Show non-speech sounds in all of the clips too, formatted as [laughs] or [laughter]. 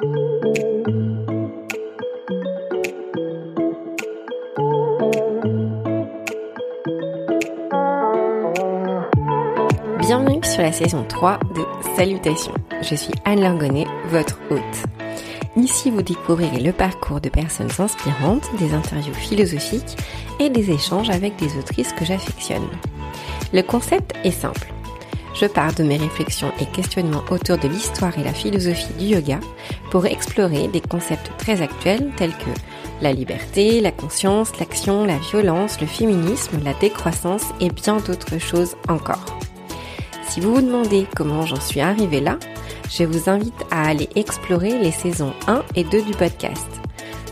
Bienvenue sur la saison 3 de Salutations. Je suis Anne Langonnet, votre hôte. Ici, vous découvrirez le parcours de personnes inspirantes, des interviews philosophiques et des échanges avec des autrices que j'affectionne. Le concept est simple. Je pars de mes réflexions et questionnements autour de l'histoire et la philosophie du yoga pour explorer des concepts très actuels tels que la liberté, la conscience, l'action, la violence, le féminisme, la décroissance et bien d'autres choses encore. Si vous vous demandez comment j'en suis arrivée là, je vous invite à aller explorer les saisons 1 et 2 du podcast.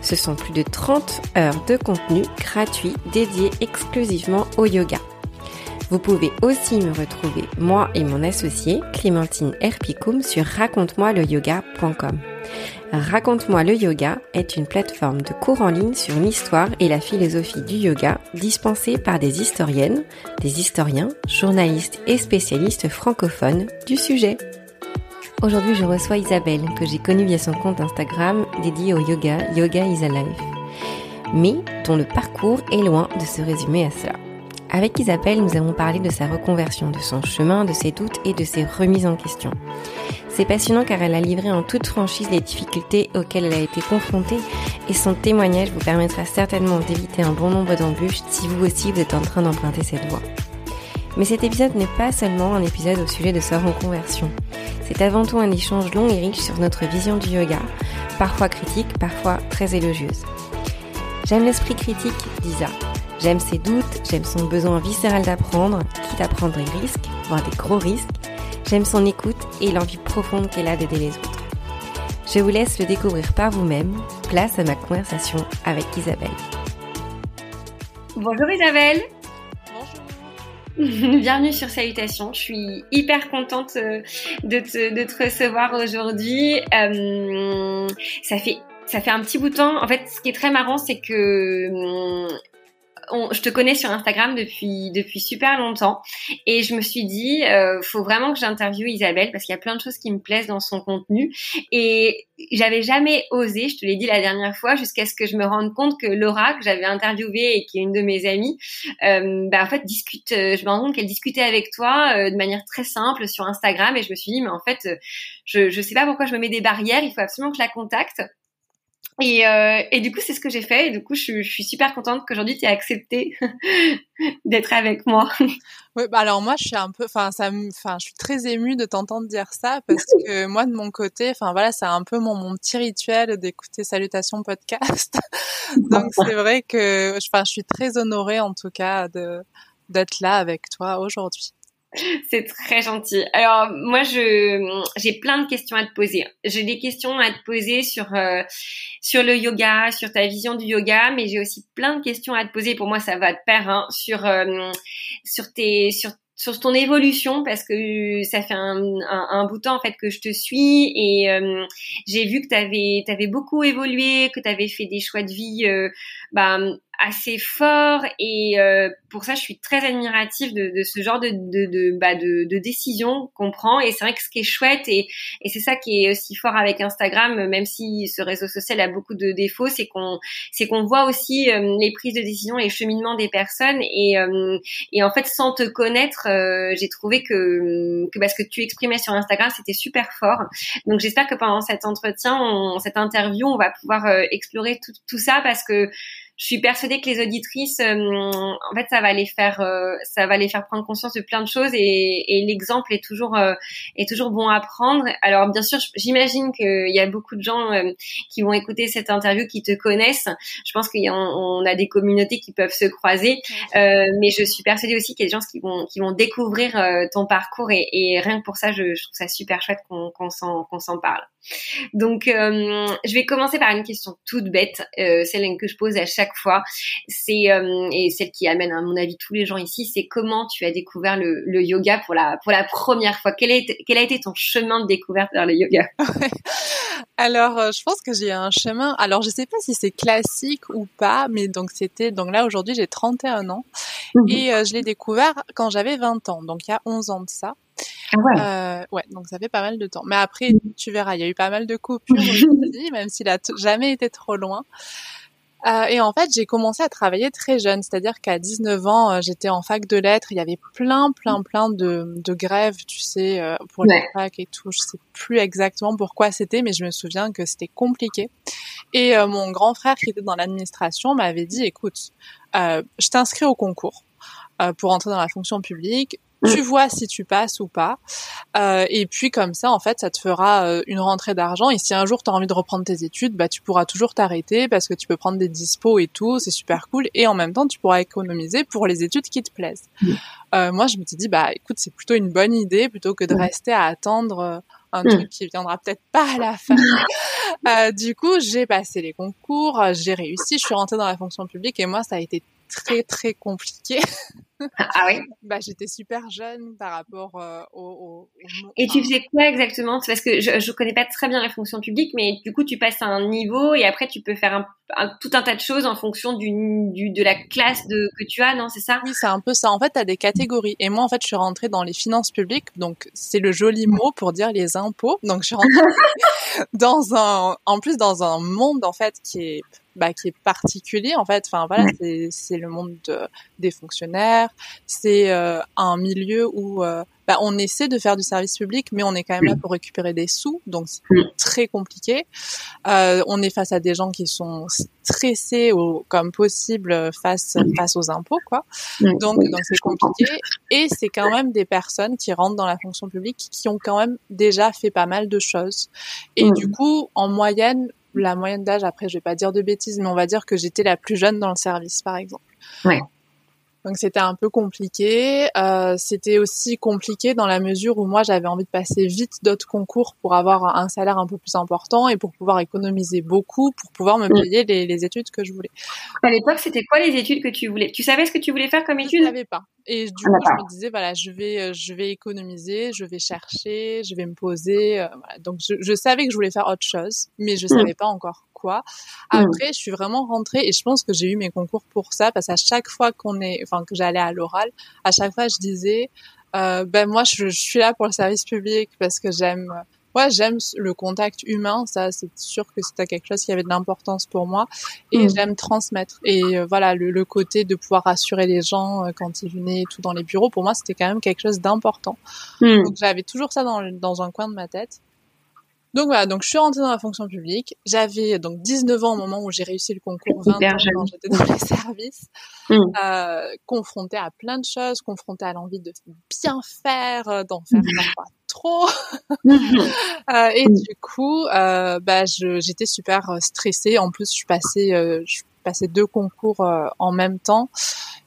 Ce sont plus de 30 heures de contenu gratuit dédié exclusivement au yoga. Vous pouvez aussi me retrouver, moi et mon associé, Clémentine Herpicum, sur raconte-moi-le-yoga.com. Raconte-moi le yoga est une plateforme de cours en ligne sur l'histoire et la philosophie du yoga dispensée par des historiennes, des historiens, journalistes et spécialistes francophones du sujet. Aujourd'hui, je reçois Isabelle, que j'ai connue via son compte Instagram dédié au yoga, Yoga is Alive, mais dont le parcours est loin de se résumer à cela. Avec Isabelle, nous avons parlé de sa reconversion, de son chemin, de ses doutes et de ses remises en question. C'est passionnant car elle a livré en toute franchise les difficultés auxquelles elle a été confrontée et son témoignage vous permettra certainement d'éviter un bon nombre d'embûches si vous aussi vous êtes en train d'emprunter cette voie. Mais cet épisode n'est pas seulement un épisode au sujet de sa reconversion. C'est avant tout un échange long et riche sur notre vision du yoga, parfois critique, parfois très élogieuse. J'aime l'esprit critique d'Isa. J'aime ses doutes, j'aime son besoin viscéral d'apprendre, quitte à prendre des risques, voire des gros risques. J'aime son écoute et l'envie profonde qu'elle a d'aider les autres. Je vous laisse le découvrir par vous-même. Place à ma conversation avec Isabelle. Bonjour Isabelle [laughs] Bienvenue sur Salutations. Je suis hyper contente euh, de te, de te recevoir aujourd'hui. Euh, ça fait ça fait un petit bout de temps. En fait, ce qui est très marrant, c'est que je te connais sur Instagram depuis depuis super longtemps. Et je me suis dit euh, faut vraiment que j'interviewe Isabelle parce qu'il y a plein de choses qui me plaisent dans son contenu. Et j'avais jamais osé, je te l'ai dit la dernière fois, jusqu'à ce que je me rende compte que Laura que j'avais interviewée et qui est une de mes amies, euh, bah en fait discute, euh, je me rends compte qu'elle discutait avec toi euh, de manière très simple sur Instagram. Et je me suis dit mais en fait je je sais pas pourquoi je me mets des barrières, il faut absolument que je la contacte. Et, euh, et, du coup, c'est ce que j'ai fait. Et du coup, je, je suis super contente qu'aujourd'hui tu aies accepté [laughs] d'être avec moi. Oui, bah alors moi, je suis un peu, enfin, ça, enfin, je suis très émue de t'entendre dire ça parce que moi, de mon côté, enfin voilà, c'est un peu mon, mon petit rituel d'écouter Salutations podcast. [laughs] Donc c'est vrai que, enfin, je suis très honorée en tout cas de d'être là avec toi aujourd'hui. [laughs] C'est très gentil. Alors moi je j'ai plein de questions à te poser. J'ai des questions à te poser sur euh, sur le yoga, sur ta vision du yoga, mais j'ai aussi plein de questions à te poser. Pour moi ça va de pair hein, sur euh, sur sur ton évolution parce que ça fait un, un, bout de temps en fait que je te suis et euh, j'ai vu que tu avais, avais beaucoup évolué, que tu avais fait des choix de vie bah, assez fort et euh, pour ça je suis très admirative de, de ce genre de de, de, bah, de, de décision qu'on prend et c'est vrai que ce qui est chouette et, et c'est ça qui est aussi fort avec Instagram même si ce réseau social a beaucoup de défauts c'est qu'on c'est qu'on voit aussi euh, les prises de décision les cheminements des personnes et euh, et en fait sans te connaître j'ai trouvé que que parce que tu exprimais sur Instagram c'était super fort. Donc j'espère que pendant cet entretien cette interview on va pouvoir explorer tout, tout ça parce que je suis persuadée que les auditrices, euh, en fait, ça va les faire, euh, ça va les faire prendre conscience de plein de choses et, et l'exemple est toujours euh, est toujours bon à prendre. Alors bien sûr, j'imagine qu'il y a beaucoup de gens qui vont écouter cette interview qui te connaissent. Je pense qu'on on a des communautés qui peuvent se croiser, mais je suis persuadée aussi qu'il y a des gens qui vont qui vont découvrir ton parcours et, et, rien que pour ça, je, je trouve ça super chouette qu'on qu'on s'en qu'on s'en parle. Donc, euh, je vais commencer par une question toute bête, euh, celle que je pose à chaque fois. C'est euh, et celle qui amène à mon avis tous les gens ici, c'est comment tu as découvert le, le, yoga pour la pour la première fois. Quel a été, quel a été ton chemin de découverte vers le yoga? [laughs] Alors, euh, je pense que j'ai un chemin. Alors, je sais pas si c'est classique ou pas, mais donc c'était donc là aujourd'hui j'ai 31 ans mhm. et euh, je l'ai découvert quand j'avais 20 ans, donc il y a 11 ans de ça. Ah ouais. Euh, ouais, donc ça fait pas mal de temps. Mais après, mm. tu verras, il y a eu pas mal de coupures [laughs] aussi, même s'il a jamais été trop loin. Euh, et en fait, j'ai commencé à travailler très jeune, c'est-à-dire qu'à 19 ans, euh, j'étais en fac de lettres. Il y avait plein, plein, plein de, de grèves, tu sais, euh, pour les facs et tout. Je sais plus exactement pourquoi c'était, mais je me souviens que c'était compliqué. Et mon grand frère, qui était dans l'administration, m'avait dit "Écoute, je t'inscris au concours." pour entrer dans la fonction publique. Mm. tu vois si tu passes ou pas. Euh, et puis comme ça, en fait, ça te fera euh, une rentrée d'argent. Et si un jour tu as envie de reprendre tes études, bah tu pourras toujours t'arrêter parce que tu peux prendre des dispos et tout, c'est super cool. Et en même temps, tu pourras économiser pour les études qui te plaisent. Mm. Euh, moi, je me suis dit, bah écoute, c'est plutôt une bonne idée plutôt que de rester à attendre euh, un mm. truc qui viendra peut-être pas à la fin. [laughs] euh, du coup, j'ai passé les concours, j'ai réussi, je suis rentrée dans la fonction publique et moi, ça a été très très compliqué. [laughs] [laughs] Ah oui. bah j'étais super jeune par rapport euh, au, Et tu faisais quoi exactement? Parce que je je connais pas très bien les fonctions publiques, mais du coup tu passes à un niveau et après tu peux faire un, tout un tas de choses en fonction du, du de la classe de que tu as, non C'est ça? Oui, c'est un peu ça. En fait, tu as des catégories. Et moi, en fait, je suis rentrée dans les finances publiques, donc c'est le joli mot pour dire les impôts. Donc je suis rentrée [laughs] dans un, en plus dans un monde en fait qui est bah, qui est particulier en fait. Enfin voilà, c'est le monde des fonctionnaires. C'est euh, un milieu où euh, bah, on essaie de faire du service public, mais on est quand même là pour récupérer des sous, donc c'est très compliqué. Euh, on est face à des gens qui sont stressés au, comme possible face face aux impôts, quoi. Donc donc c'est compliqué. Et c'est quand même des personnes qui rentrent dans la fonction publique qui ont quand même déjà fait pas mal de choses. Et du coup, en moyenne, la moyenne d'âge, après, je vais pas dire de bêtises, mais on va dire que j'étais la plus jeune dans le service, par exemple. Ouais. Donc c'était un peu compliqué. Euh, c'était aussi compliqué dans la mesure où moi j'avais envie de passer vite d'autres concours pour avoir un salaire un peu plus important et pour pouvoir économiser beaucoup pour pouvoir me mm. payer les, les études que je voulais. À l'époque, c'était quoi les études que tu voulais? Tu savais ce que tu voulais faire comme études? Je savais pas. Et du coup, je me disais voilà, je vais euh, je vais économiser, je vais chercher, je vais me poser. Euh, voilà. Donc je, je, savais que je voulais faire autre chose, mais je mm. savais pas encore quoi. Mm. Après, je suis vraiment rentrée et je pense que j'ai eu mes concours pour ça parce qu'à chaque fois qu'on est, enfin que j'allais à l'oral, à chaque fois je disais, euh, ben moi je, suis là pour le service public parce que j'aime, ouais j'aime le contact humain, ça c'est sûr que c'était quelque chose qui avait de l'importance pour moi et mm. j'aime transmettre et euh, voilà le, côté de pouvoir rassurer les gens euh, quand ils venaient tout dans les bureaux pour moi c'était quand même quelque chose d'important. Mm. Donc j'avais toujours ça dans, dans un coin de ma tête. Donc voilà, donc je suis rentrée dans la fonction publique. J'avais donc 19 ans au moment où j'ai réussi le concours, 20 ans quand j'étais dans les [laughs] services, mmh. euh, confrontée à plein de choses, confrontée à l'envie de bien faire, euh, d'en faire mmh. parfois trop. Mmh. [laughs] euh, et du coup, euh, bah, j'étais super euh, stressée. En plus, je suis passée, euh, je passé deux concours euh, en même temps.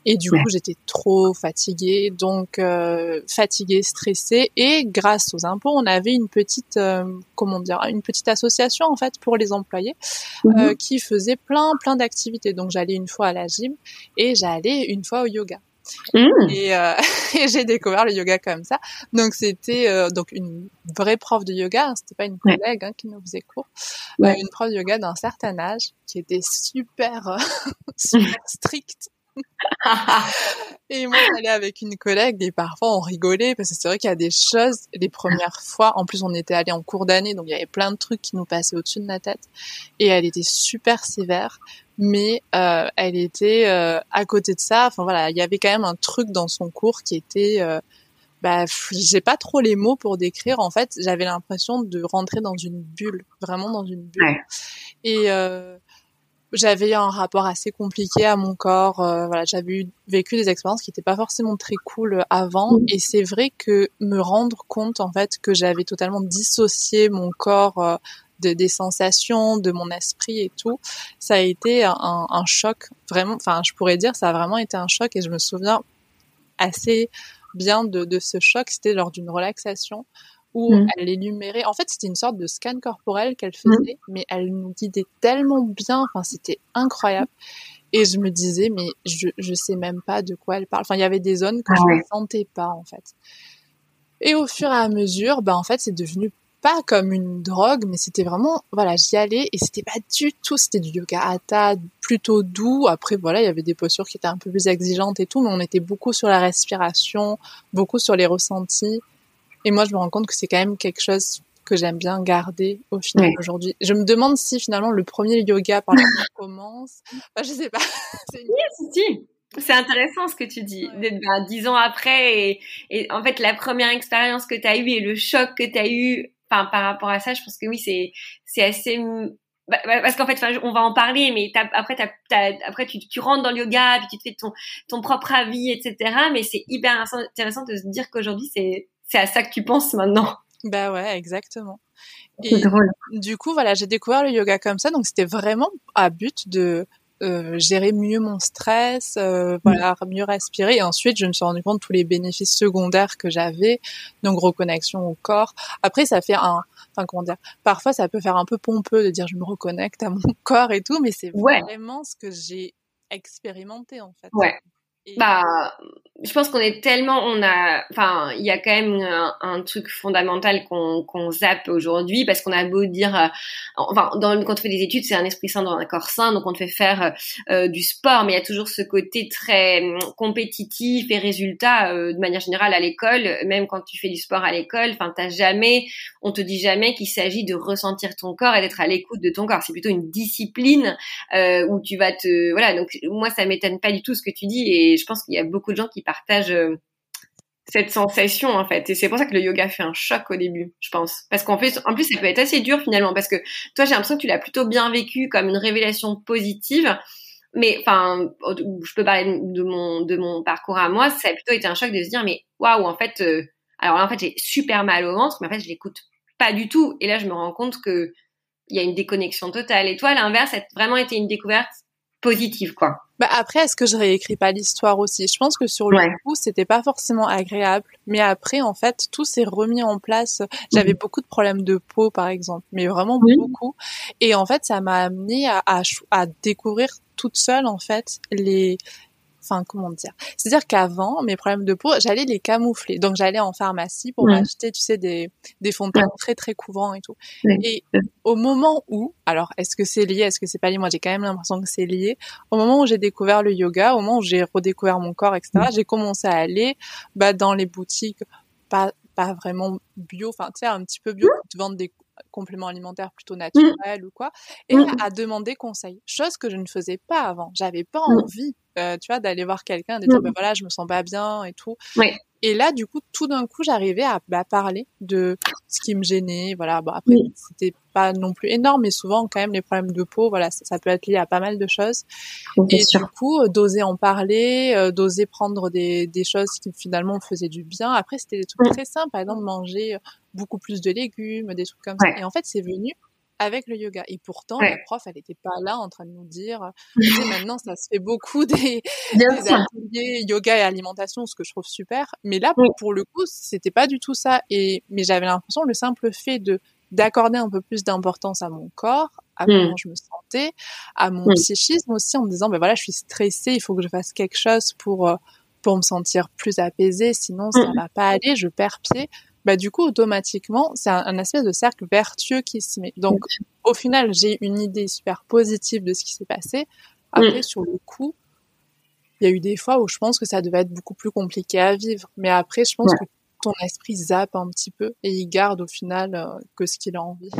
Et du coup j'étais trop fatiguée donc euh, fatiguée stressée. Et grâce aux impôts on avait une petite euh, comment dire une petite association en fait pour les employés mhm. qui faisait plein plein d'activités. Donc j'allais une fois à la gym et j'allais une fois au yoga Mmh. Et, euh, [laughs] et j'ai découvert le yoga comme ça. Donc c'était euh, donc une vraie prof de yoga, hein, c'était pas une collègue hein, qui nous faisait cours, euh, une prof de yoga d'un certain âge qui était super [laughs] super [laughs] stricte. [laughs] et moi j'allais avec une collègue et parfois on rigolait parce que c'est vrai qu'il y a des choses les premières fois en plus on était allé en cours d'année donc il y avait plein de trucs qui nous passaient au-dessus de la tête et elle était super sévère mais euh, elle était euh, à côté de ça. Enfin voilà, il y avait quand même un truc dans son cours qui était, euh, bah, j'ai pas trop les mots pour décrire. En fait, j'avais l'impression de rentrer dans une bulle, vraiment dans une bulle. Et euh, j'avais un rapport assez compliqué à mon corps. Euh, voilà, j'avais vécu des expériences qui n'étaient pas forcément très cool avant. Mmh. Et c'est vrai que me rendre compte en fait que j'avais totalement dissocié mon corps de, des sensations, de mon esprit et tout, ça a été un, un choc vraiment. Enfin, je pourrais dire, ça a vraiment été un choc et je me souviens assez bien de, de ce choc. C'était lors d'une relaxation où mmh. elle énumérait. En fait, c'était une sorte de scan corporel qu'elle mmh. faisait, mais elle nous guidait tellement bien. Enfin, c'était incroyable. Et je me disais, mais je, je sais même pas de quoi elle parle. Enfin, il y avait des zones que ah je ne sentais pas, en fait. Et au fur et à mesure, ben, en fait, c'est devenu pas comme une drogue, mais c'était vraiment, voilà, j'y allais et c'était pas du tout, c'était du yoga hatha plutôt doux. Après, voilà, il y avait des postures qui étaient un peu plus exigeantes et tout, mais on était beaucoup sur la respiration, beaucoup sur les ressentis. Et moi, je me rends compte que c'est quand même quelque chose que j'aime bien garder au final aujourd'hui. Je me demande si finalement le premier yoga par lequel [laughs] on commence, bah, je sais pas. [laughs] c'est si, C'est intéressant ce que tu dis. Ben, dix ans après et, et, en fait la première expérience que tu as eue et le choc que tu as eu par rapport à ça, je pense que oui, c'est c'est assez bah, bah, parce qu'en fait, on va en parler, mais après, après tu, tu, rentres dans le yoga, puis tu te fais ton, ton propre avis, etc. Mais c'est hyper intéressant de se dire qu'aujourd'hui, c'est, c'est à ça que tu penses maintenant. Bah ouais, exactement. Et drôle. du coup, voilà, j'ai découvert le yoga comme ça, donc c'était vraiment à but de euh, gérer mieux mon stress, euh, voilà, mieux respirer. Et ensuite, je me suis rendu compte de tous les bénéfices secondaires que j'avais, donc reconnexion au corps. Après, ça fait un, enfin comment dire, parfois ça peut faire un peu pompeux de dire je me reconnecte à mon [laughs] corps et tout, mais c'est vraiment ce que j'ai expérimenté en fait. Ouais. Bah, je pense qu'on est tellement, on a, enfin, il y a quand même un, truc fondamental qu'on zappe aujourd'hui parce qu'on a beau dire, euh, enfin, dans, quand on fait des études, c'est un esprit sain dans un corps sain, donc on te fait faire euh, du sport, mais il y a toujours ce côté très compétitif et résultat euh, de manière générale à l'école, même quand tu fais du sport à l'école, enfin, t'as jamais, on te dit jamais qu'il s'agit de ressentir ton corps et d'être à l'écoute de ton corps. C'est plutôt une discipline où tu vas te, voilà. Donc moi, ça m'étonne pas du tout ce que tu dis et je pense qu'il y a beaucoup de gens qui partagent euh, cette sensation en fait. Et c'est pour ça que le yoga fait un choc au début je pense. Parce qu'en plus en plus ça peut être assez dur finalement. Parce que toi j'ai l'impression que tu l'as plutôt bien vécu comme une révélation positive. Mais enfin je peux parler de mon de mon parcours à moi. Ça a plutôt été un choc de se dire mais waouh en fait euh, alors là en fait j'ai super mal au ventre mais en fait je l'écoute pas du tout. Et là je me rends compte que il y a une déconnexion totale. Et toi à l'inverse ça a vraiment été une découverte positive, quoi. Bah après, est-ce que je réécris pas l'histoire aussi? Je pense que sur le coup, c'était pas forcément agréable, mais après, en fait, tout s'est remis en place. J'avais mhm. beaucoup de problèmes de peau, par exemple, mais vraiment beaucoup. Et en fait, ça m'a amené à, à, à découvrir toute seule, en fait, les enfin comment dire? C'est-à-dire qu'avant mes problèmes de peau j'allais les camoufler. Donc j'allais en pharmacie pour acheter tu sais des des fonds de teint très très couvrants et tout. Et au moment où alors est-ce que c'est lié? Est-ce que c'est pas lié? Moi j'ai quand même l'impression que c'est lié. Au moment où j'ai découvert le yoga au moment où j'ai redécouvert mon corps etc j'ai commencé à aller bah dans les boutiques pas pas vraiment bio enfin tu sais un petit peu bio qui te vendent des compléments alimentaires plutôt naturels ou quoi, et à demander conseil. Chose que je ne faisais pas avant. J'avais pas envie, euh, tu vois, d'aller voir quelqu'un de dire, ben voilà, je me sens pas bien et tout. Et là, du coup, tout d'un coup, j'arrivais à bah, parler de ce qui me gênait. Voilà, bon, après, c'était pas non plus énorme, mais souvent, quand même, les problèmes de peau, voilà, ça, peut être lié à pas mal de choses. et du coup, euh, d'oser en parler, euh, d'oser prendre des, des choses qui finalement faisaient du bien. Après, c'était des trucs très simples, par exemple, manger beaucoup plus de légumes, des trucs comme ça. Et en fait, c'est venu avec le yoga. Et pourtant, la prof, elle n'était pas là en train de nous dire, [laughs] maintenant, ça se fait beaucoup des, ateliers yoga et alimentation, ce que je trouve super. Mais là, pour le coup, c'était pas du tout ça. Et, mais j'avais l'impression, le simple fait de, d'accorder un peu plus d'importance à mon corps, à mmh. comment je me sentais, à mon psychisme aussi, en me disant, ben voilà, je suis stressée, il faut que je fasse quelque chose pour, euh, pour me sentir plus apaisée, sinon ça mmh. va pas aller, je perds pied bah du coup automatiquement c'est un, espèce de cercle vertueux qui se met. Donc au final j'ai une idée super positive de ce qui s'est passé. Après mm. sur le coup il y a eu des fois où je pense que ça devait être beaucoup plus compliqué à vivre. Mais après je pense que ton esprit zappe un petit peu et il garde au final euh, que ce qu'il a envie.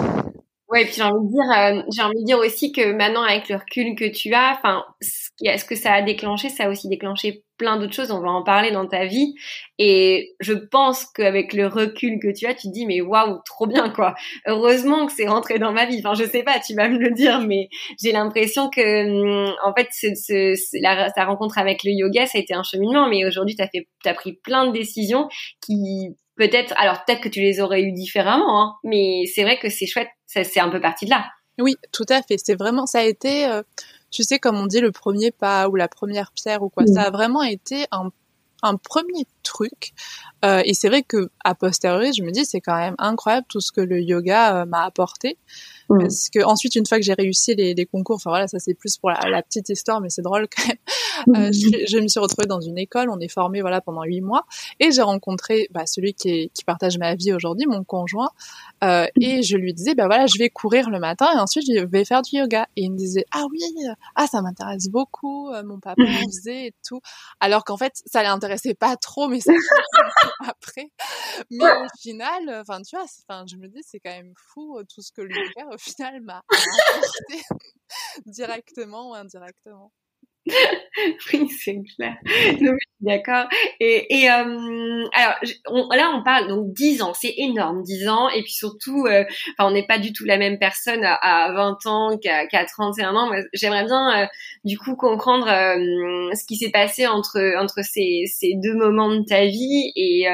Ouais, puis j'ai envie de dire, euh, j'ai envie de dire aussi que maintenant avec le recul que tu as, enfin, ce que ça a déclenché, ça a aussi déclenché plein d'autres choses. On va en parler dans ta vie, et je pense qu'avec le recul que tu as, tu te dis mais waouh, trop bien quoi. Heureusement que c'est rentré dans ma vie. Enfin, je sais pas, tu vas me le dire, mais j'ai l'impression que, hum, en fait, ce, ce, la, ta rencontre avec le yoga, ça a été un cheminement, mais aujourd'hui, t'as fait, t'as pris plein de décisions qui peut-être, alors peut-être que tu les aurais eu différemment, hein, mais c'est vrai que c'est chouette, c'est un peu parti de là. Oui, tout à fait. C'est vraiment, ça a été, euh, tu sais, comme on dit, le premier pas ou la première pierre ou quoi. Ça a vraiment été un, un premier truc. Euh, et c'est vrai que à posteriori, je me dis, c'est quand même incroyable tout ce que le yoga euh, m'a apporté. Mm. Parce que ensuite, une fois que j'ai réussi les, les, concours, enfin voilà, ça c'est plus pour la, la, petite histoire, mais c'est drôle quand même. Euh, mm. je, je, me suis retrouvée dans une école, on est formé voilà pendant huit mois, et j'ai rencontré bah, celui qui, est, qui partage ma vie aujourd'hui, mon conjoint, euh, mm. et je lui disais bah voilà, je vais courir le matin et ensuite je vais faire du yoga. Et il me disait ah oui, ah ça m'intéresse beaucoup, euh, mon papa me faisait et tout, alors qu'en fait ça l'intéressait pas trop, mais ça [laughs] [laughs] après. Mais au final, enfin, tu vois, enfin, je me dis, c'est quand même fou euh, tout ce que le yoga, au final, m'a apporté [laughs] directement ou indirectement. [laughs] oui, c'est clair. D'accord. Et, et euh, alors là, on parle donc 10 ans, c'est énorme, 10 ans. Et puis surtout, euh, enfin, on n'est pas du tout la même personne à, 20 ans qu'à qu 31 ans. J'aimerais bien, euh, du coup, comprendre euh, ce qui s'est passé entre entre ces, ces deux moments de ta vie et,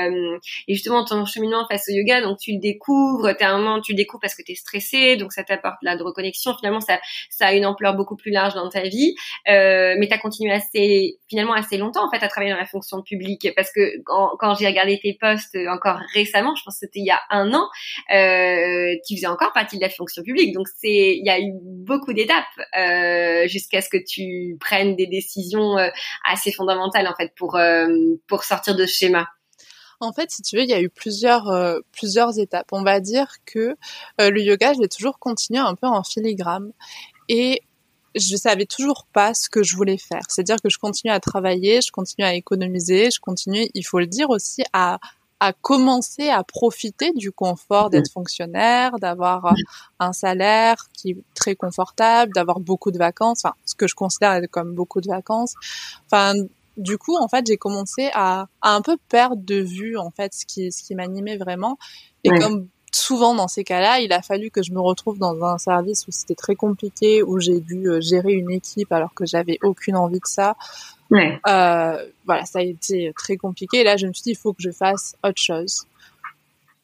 et justement ton cheminement face au yoga. Donc tu le découvres, t'es un moment, tu le découvres parce que tu es stressé, donc ça t'apporte de reconnexion. Finalement, ça ça a une ampleur beaucoup plus large dans ta vie. mais tu as continué assez finalement assez longtemps en fait à travailler dans la fonction publique parce que quand, j'ai regardé tes posts euh, encore récemment, je pense que c'était il y a un an, euh, tu faisais encore partie de la fonction publique. Donc c'est, il y a eu beaucoup d'étapes euh, jusqu'à ce que tu prennes des décisions euh, assez fondamentales en fait pour pour sortir de ce schéma. En fait, si tu veux, il y a eu plusieurs plusieurs étapes. On va dire que le yoga, je l'ai toujours continué un peu en filigrane. Et je savais toujours pas ce que je voulais faire. C'est-à-dire que je continue à travailler, je continue à économiser, je continue, il faut le dire aussi, à, à commencer à profiter du confort d'être fonctionnaire, d'avoir euh, un salaire qui est très confortable, d'avoir beaucoup de vacances, enfin, ce que je considère comme beaucoup de vacances. Enfin, du coup, en fait, j'ai commencé à, à, un peu perdre de vue, en fait, ce qui, ce qui m'animait vraiment. Et comme souvent dans ces cas-là, il a fallu que je me retrouve dans un service où c'était très compliqué, où j'ai dû euh, gérer une équipe alors que j'avais aucune envie de ça. Ouais. Euh, voilà, ça a été très compliqué. Et là, je me suis dit, il faut que je fasse autre chose.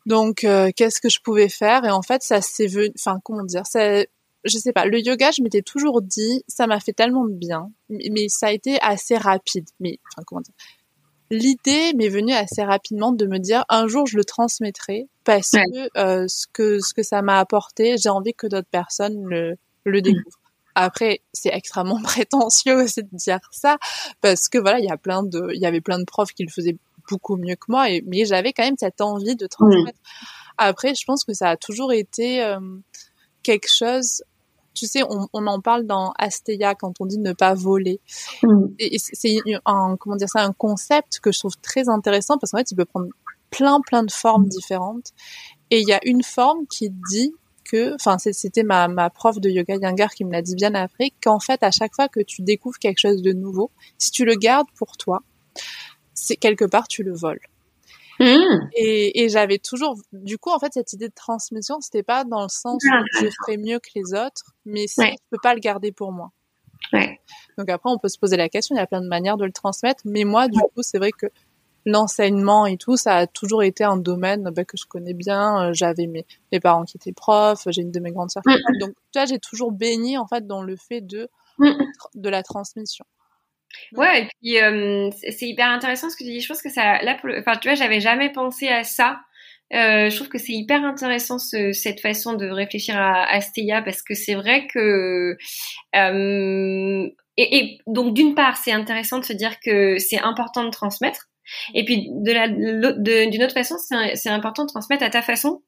Donc, euh, qu'est-ce que je pouvais faire? Et en fait, ça s'est venu. Enfin, comment dire ça, Je sais pas. Le yoga, je m'étais toujours dit, ça m'a fait tellement de bien, mais ça a été assez rapide. Mais enfin, comment dire l'idée m'est venue assez rapidement de me dire un jour je le transmettrai parce que euh, ce que ce que ça m'a apporté, j'ai envie que d'autres personnes le le mmh. découvrent. Après, c'est extrêmement [laughs] prétentieux aussi de dire ça parce que voilà, il y a plein de il y avait plein de profs qui le faisaient beaucoup mieux que moi et mais j'avais quand même cette envie de transmettre. Mmh. Après, je pense que ça a toujours été euh, quelque chose tu sais, on, on, en parle dans Asteya quand on dit ne pas voler. Mm. Et c'est un, comment dire ça, un concept que je trouve très intéressant parce qu'en fait, il peut prendre plein, plein de formes différentes. Et il y a une forme qui dit que, enfin, c'était ma, ma prof de yoga Yangar qui me l'a dit bien après, qu'en fait, à chaque fois que tu découvres quelque chose de nouveau, si tu le gardes pour toi, c'est quelque part tu le voles. Mmh. Et, et j'avais toujours, du coup, en fait, cette idée de transmission, c'était pas dans le sens où je ferais mieux que les autres, mais si je peux pas le garder pour moi. Ouais. Donc après, on peut se poser la question. Il y a plein de manières de le transmettre, mais moi, du coup, c'est vrai que l'enseignement et tout, ça a toujours été un domaine bah, que je connais bien. Euh, j'avais mes, mes parents qui étaient profs, j'ai une de mes grandes sœurs. Mmh. Donc, tu vois, j'ai toujours baigné en fait dans le fait de mmh. de la transmission. Ouais, et puis euh, c'est hyper intéressant ce que tu dis. Je pense que ça, là, enfin, tu vois, j'avais jamais pensé à ça. Euh, je trouve que c'est hyper intéressant ce, cette façon de réfléchir à, à Stéia parce que c'est vrai que euh, et, et, donc d'une part c'est intéressant de se dire que c'est important de transmettre et puis de la d'une autre façon c'est important de transmettre à ta façon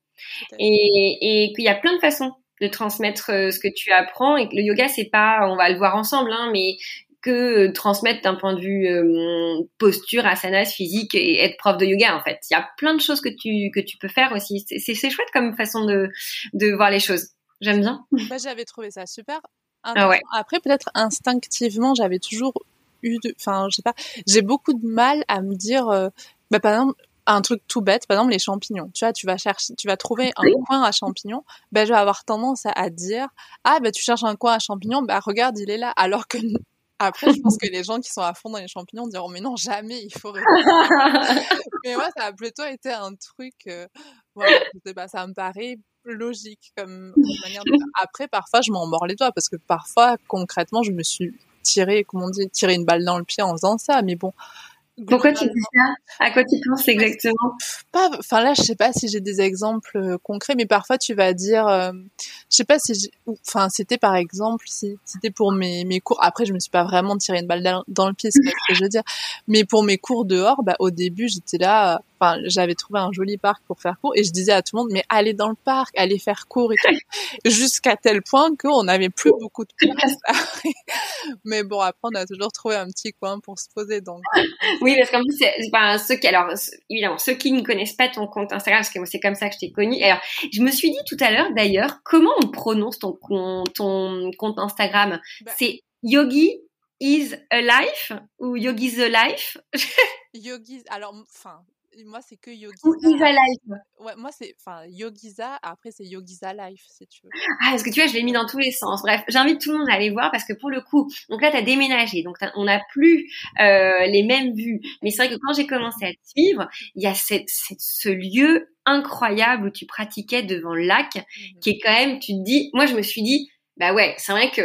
et, et qu'il y a plein de façons de transmettre ce que tu apprends et que le yoga c'est pas on va le voir ensemble hein, mais que transmettre d'un point de vue euh, posture, asanas, physique et être prof de yoga en fait. Il y a plein de choses que tu que tu peux faire aussi. C'est chouette comme façon de de voir les choses. J'aime bien. [laughs] Bah, j'avais trouvé ça super. Ah ouais. Après peut-être instinctivement, j'avais toujours eu enfin, je sais pas, j'ai beaucoup de mal à me dire euh, bah par exemple un truc tout bête, par exemple les champignons. Tu vois, tu vas chercher, tu vas trouver un coin à champignons. Ben, je vais avoir tendance à, à dire, ah, ben, tu cherches un coin à champignons, ben, regarde, il est là. Alors que après, je pense que les gens qui sont à fond dans les champignons diront mais non jamais il faut [laughs] mais moi ça a plutôt été un truc, euh, voilà, ça me paraît logique comme, manière de. Après parfois je m'en mords les doigts parce que parfois concrètement je me suis tiré, comment on dit, tiré une balle dans le pied en faisant ça, mais bon, pourquoi tu dis ça À quoi tu penses exactement? Pas, enfin là, je sais pas si j'ai des exemples euh, concrets, mais parfois tu vas dire, euh, je sais pas si, enfin c'était par exemple, si c'était pour mes cours. Après, je me suis pas vraiment tiré une balle dans, le pied, c'est ce que je veux dire. Mais pour mes cours dehors, bah au début, j'étais là. Enfin, j'avais trouvé un joli parc pour faire court et je disais à tout le monde, mais allez dans le parc, allez faire court et tout. [laughs] Jusqu'à tel point qu'on n'avait plus beaucoup de place. [laughs] mais bon, après, on a toujours trouvé un petit coin pour se poser. Donc. Oui, parce qu'en plus, enfin, ceux qui, alors, évidemment, ceux qui ne connaissent pas ton compte Instagram, parce que c'est comme ça que je t'ai connu. Alors, je me suis dit tout à l'heure, d'ailleurs, comment on prononce ton, ton compte Instagram? Bah c'est Yogi is a life ou Yogi's a life? [laughs] Yogi's, alors, enfin, moi c'est que Yogiza. Ou Life. Ouais, moi c'est, enfin, Yogiza, après c'est Yogiza Life, si tu veux. Ah, parce que tu vois, je l'ai mis dans tous les sens. Bref, j'invite tout le monde à aller voir parce que pour le coup, donc là, tu as déménagé, donc on n'a plus euh, les mêmes vues. Mais c'est vrai que quand j'ai commencé à te suivre, il y a cette, cette, ce lieu incroyable où tu pratiquais devant le lac, mmh qui est quand même, tu te dis, moi je me suis dit, bah ouais, c'est vrai que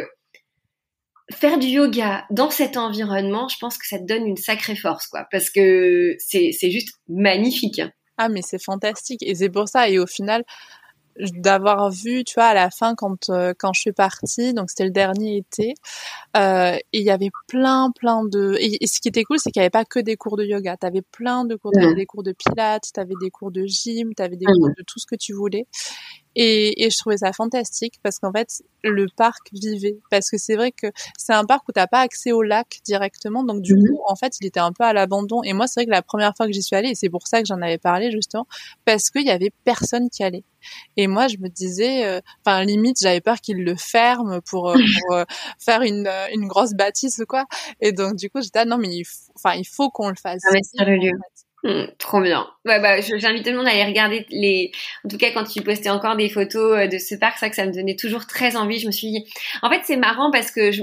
faire du yoga dans cet environnement, je pense que ça te donne une sacrée force, quoi, parce que c'est juste magnifique. Ah, mais c'est fantastique. Et c'est pour ça. Et au final, d'avoir vu, tu vois, à la fin quand euh, quand je suis partie, donc c'était le dernier été, euh, il y avait plein plein de et, ce qui était cool, c'est qu'il y avait pas que des cours de yoga, tu avais plein de cours, t'avais des cours de pilates, tu avais des cours de gym, tu avais des cours de tout ce que tu voulais. Et, et je trouvais ça fantastique parce qu'en fait, le parc vivait. Parce que c'est vrai que c'est un parc où t'as pas accès au lac directement. Donc du mhm. coup, en fait, il était un peu à l'abandon. Et moi, c'est vrai que la première fois que j'y suis allée, et c'est pour ça que j'en avais parlé justement, parce qu'il y avait personne qui allait. Et moi, je me disais, euh, enfin, limite, j'avais peur qu'ils le ferment pour, euh, [laughs] pour euh, faire une, une grosse bâtisse ou quoi. Et donc, du coup, j'étais, ah, non, mais il faut, enfin, il faut qu'on le fasse. Investir le lieu. Mmh, trop bien. Ouais, bah, j'invite tout le monde à aller regarder les. En tout cas, quand tu postais encore des photos de ce parc, ça que ça me donnait toujours très envie. Je me suis dit, en fait, c'est marrant parce que je...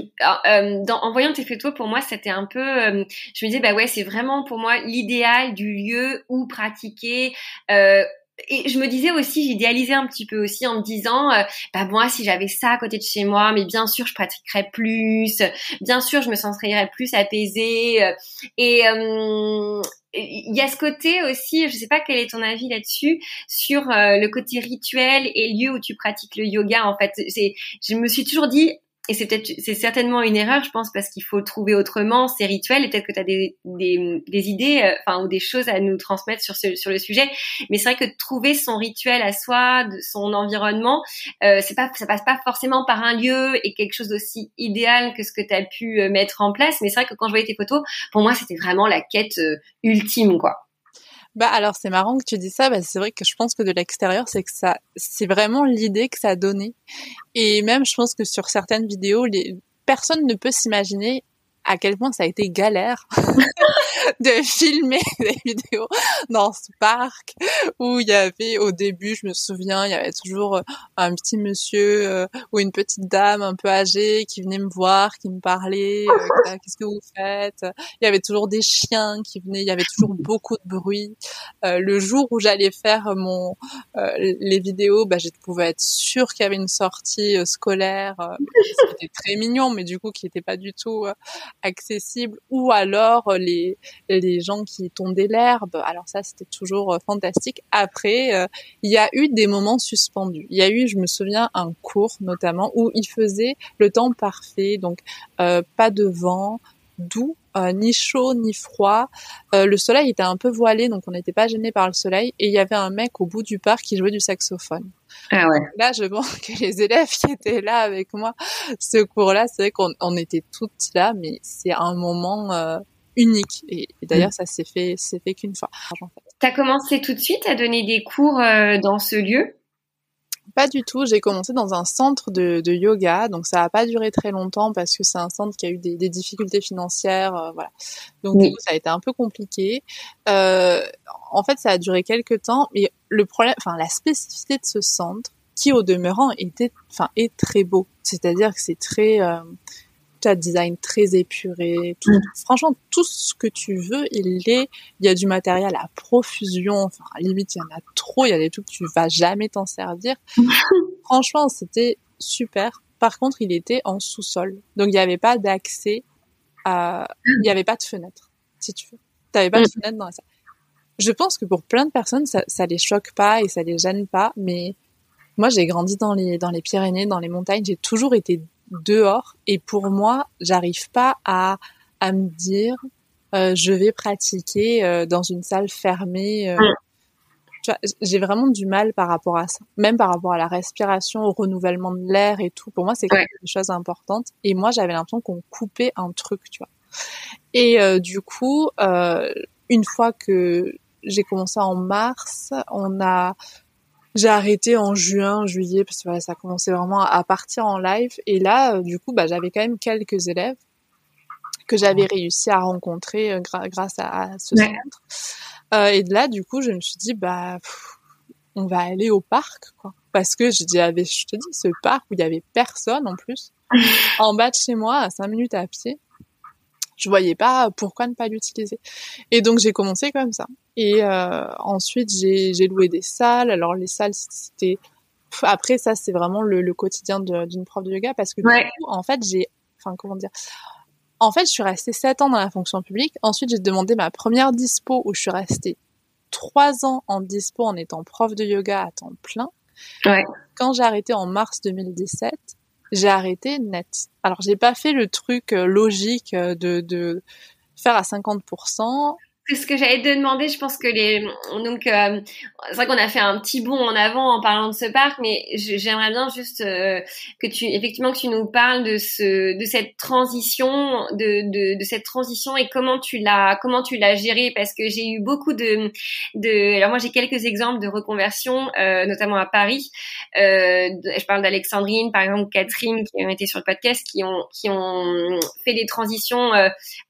dans... en voyant tes photos, pour moi, c'était un peu. Je me disais, bah ouais, c'est vraiment pour moi l'idéal du lieu où pratiquer. Euh, et je me disais aussi, j'idéalisais un petit peu aussi en me disant, euh, bah moi, si j'avais ça à côté de chez moi, mais bien sûr, je pratiquerais plus, bien sûr, je me sentirais plus apaisée. Euh, et euh, il y a ce côté aussi, je sais pas quel est ton avis là-dessus, sur le côté rituel et lieu où tu pratiques le yoga. En fait, je me suis toujours dit, et c'est peut-être c'est certainement une erreur je pense parce qu'il faut trouver autrement ces rituels. Et peut-être que tu as des, des, des idées euh, enfin ou des choses à nous transmettre sur ce, sur le sujet. Mais c'est vrai que trouver son rituel à soi de son environnement euh, c'est pas ça passe pas forcément par un lieu et quelque chose d'aussi idéal que ce que tu as pu euh, mettre en place. Mais c'est vrai que quand je voyais tes photos pour moi c'était vraiment la quête euh, ultime quoi bah alors c'est marrant que tu dis ça, bah, c'est vrai que je pense que de l'extérieur c'est que ça, c'est vraiment l'idée que ça a donné. Et même je pense que sur certaines vidéos, les personne ne peut s'imaginer à quel point ça a été galère [laughs] de filmer [laughs] des vidéos dans ce parc où il y avait au début, je me souviens, il y avait toujours euh, un petit monsieur euh, ou une petite dame un peu âgée qui venait me voir, qui me parlait, euh, [laughs] qu'est-ce que vous faites? Il y avait toujours des chiens qui venaient, il y avait toujours beaucoup de bruit. le jour où j'allais faire mon les vidéos, bah, je pouvais être sûre qu'il y avait une sortie scolaire, c'était très mignon, mais du coup qui n'était pas du tout accessible, ou alors les les gens qui tondaient l'herbe. Alors ça, c'était toujours euh, fantastique. Après, euh, il y a eu des moments suspendus. Il y a eu, je me souviens, un cours notamment où il faisait le temps parfait, donc pas de vent, doux, ni chaud ni froid. le soleil était un peu voilé, donc on n'était pas gêné par le soleil. Et il y avait un mec au bout du parc qui jouait du saxophone. Ah ouais. Là, je pense que les élèves qui étaient là avec moi, ce cours-là, c'est vrai qu'on on était toutes là, mais c'est un moment euh, unique. Et, d'ailleurs, mm. ça s'est fait, c'est fait qu'une fois. T'as commencé tout de suite à donner des cours euh, dans ce lieu? Pas du tout. J'ai commencé dans un centre de, de yoga, donc ça n'a pas duré très longtemps parce que c'est un centre qui a eu des, des difficultés financières, euh, voilà. Donc du coup, ça a été un peu compliqué. Euh, en fait, ça a duré quelques temps, mais le problème, enfin la spécificité de ce centre, qui au demeurant était, enfin est très beau. C'est-à-dire que c'est très euh, as design très épuré. Tout, mm. Franchement, tout ce que tu veux, il est. Il y a du matériel à profusion. Enfin, à limite, il y en a trop. Il y a des trucs que tu vas jamais t'en servir. [laughs] franchement, c'était super. Par contre, il était en sous-sol, donc il n'y avait pas d'accès. À... Il n'y avait pas de fenêtre, si tu veux. Tu n'avais pas de mm. fenêtre dans la salle. Je pense que pour plein de personnes, ça, ça les choque pas et ça les gêne pas, mais moi, j'ai grandi dans les dans les Pyrénées, dans les montagnes. J'ai toujours été dehors. Et pour moi, j'arrive pas à, à me dire, je vais pratiquer dans une salle fermée. Mm j'ai vraiment du mal par rapport à ça, même par rapport à la respiration, au renouvellement de l'air et tout. Pour moi, c'est quelque chose chose importante. Et moi, j'avais l'impression qu'on coupait un truc, tu vois. Et euh, du coup, euh, une fois que j'ai commencé en mars, on a, j'ai arrêté en juin, juillet, parce que ça commençait vraiment à partir en live. Et là, euh, du coup, bah, j'avais quand même quelques élèves que j'avais réussi à rencontrer grâce à, ce centre. Euh, et de là, du coup, je me suis dit, bah, on va aller au parc, quoi. Parce que je, dis, je te dis, ce parc où il y avait personne en plus, [laughs] en bas de chez moi, à 5 minutes à pied, je voyais pas pourquoi ne pas l'utiliser. Et donc j'ai commencé comme ça. Et euh, ensuite j'ai loué des salles. Alors les salles c'était après ça c'est vraiment le, le quotidien d'une prof de yoga parce que du coup, en fait j'ai enfin comment dire en fait, je suis restée sept ans dans la fonction publique. Ensuite, j'ai demandé ma première dispo où je suis restée trois ans en dispo en étant prof de yoga à temps plein. Ouais. Quand j'ai arrêté en mars 2017, j'ai arrêté net. Alors, j'ai pas fait le truc euh, logique euh, de, de faire à 50%. Ce que j'allais te demander. Je pense que les donc euh, c'est vrai qu'on a fait un petit bond en avant en parlant de ce parc, mais j'aimerais bien juste euh, que tu effectivement que tu nous parles de ce de cette transition de de, de cette transition et comment tu l'as comment tu l'as gérée parce que j'ai eu beaucoup de de alors moi j'ai quelques exemples de reconversion euh, notamment à Paris. Je parle d'Alexandrine par exemple Catherine qui ont été sur le podcast qui ont qui ont fait des transitions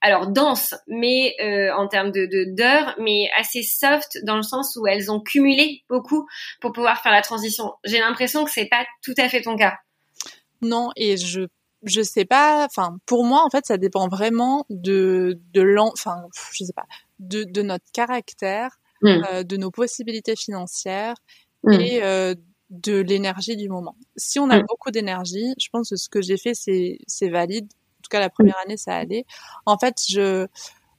alors denses mais en termes de d'heures, mais assez soft dans le sens où elles ont cumulé beaucoup pour pouvoir faire la transition. J'ai l'impression que c'est pas tout à fait ton cas. Non, et je je sais pas. Enfin, pour moi, en fait, ça dépend vraiment de de l'en, enfin, je sais pas, de de notre caractère, mm. euh, de nos possibilités financières mm. et euh, de l'énergie du moment. Si on a mm. beaucoup d'énergie, je pense que ce que j'ai fait, c'est c'est valide. En tout cas, la première année, ça allait. En fait, je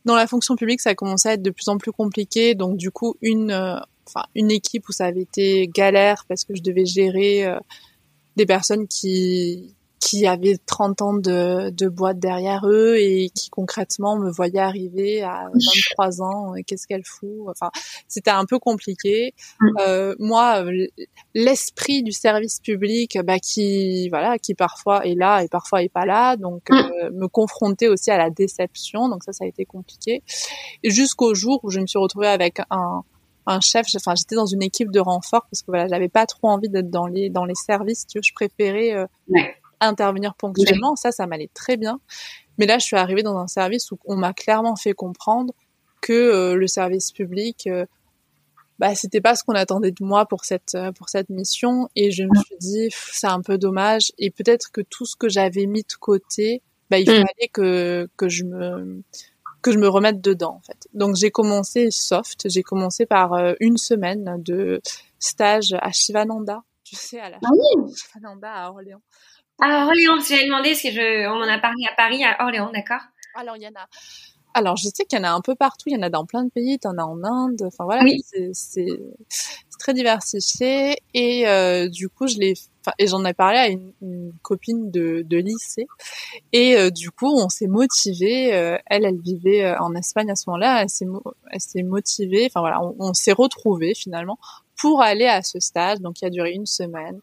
dans la fonction publique, ça commençait à être de plus en plus compliqué. Donc du coup, une, euh, enfin une équipe où ça avait été galère parce que je devais gérer euh, des personnes qui qui avaient 30 ans de, de boîte derrière eux et qui concrètement me voyaient arriver à 23 ans. Qu'est-ce qu'elle fout Enfin, c'était un peu compliqué. Mm. Euh, moi, l'esprit du service public, bah, qui voilà, qui parfois est là et parfois est pas là, donc mm. euh, me confronter aussi à la déception. Donc ça, ça a été compliqué. Jusqu'au jour où je me suis retrouvée avec un un chef, enfin j'étais dans une équipe de renfort parce que voilà, j'avais pas trop envie d'être dans les dans les services, tu vois, je préférais euh, intervenir ponctuellement, ça, ça m'allait très bien. Mais là, je suis arrivée dans un service où on m'a clairement fait comprendre que euh, le service public, euh, bah, c'était pas ce qu'on attendait de moi pour cette euh, pour cette mission. Et je me suis dit, c'est un peu dommage. Et peut-être que tout ce que j'avais mis de côté, bah, il mm. fallait que que je me que je me remette dedans en fait. Donc j'ai commencé soft. J'ai commencé par une semaine de stage à Shivananda. Tu sais, à la ah Shivananda à Orléans. À Orléans, j'avais demandé, parce que je, on en a parlé à Paris, à Orléans, d'accord Alors, il y en a. Alors, je sais qu'il y en a un peu partout. Il y en a dans plein de pays. en as en Inde. Enfin voilà, oui. c'est très diversifié. Et euh, du coup, je l'ai. Et j'en ai parlé à une, une copine de, de, lycée. Et euh, du coup, on s'est motivé. Euh, elle, elle vivait euh, en Espagne à ce moment-là. Elle s'est, motivée. Enfin voilà, on, on s'est retrouvés finalement pour aller à ce stage. Donc, il a duré une semaine.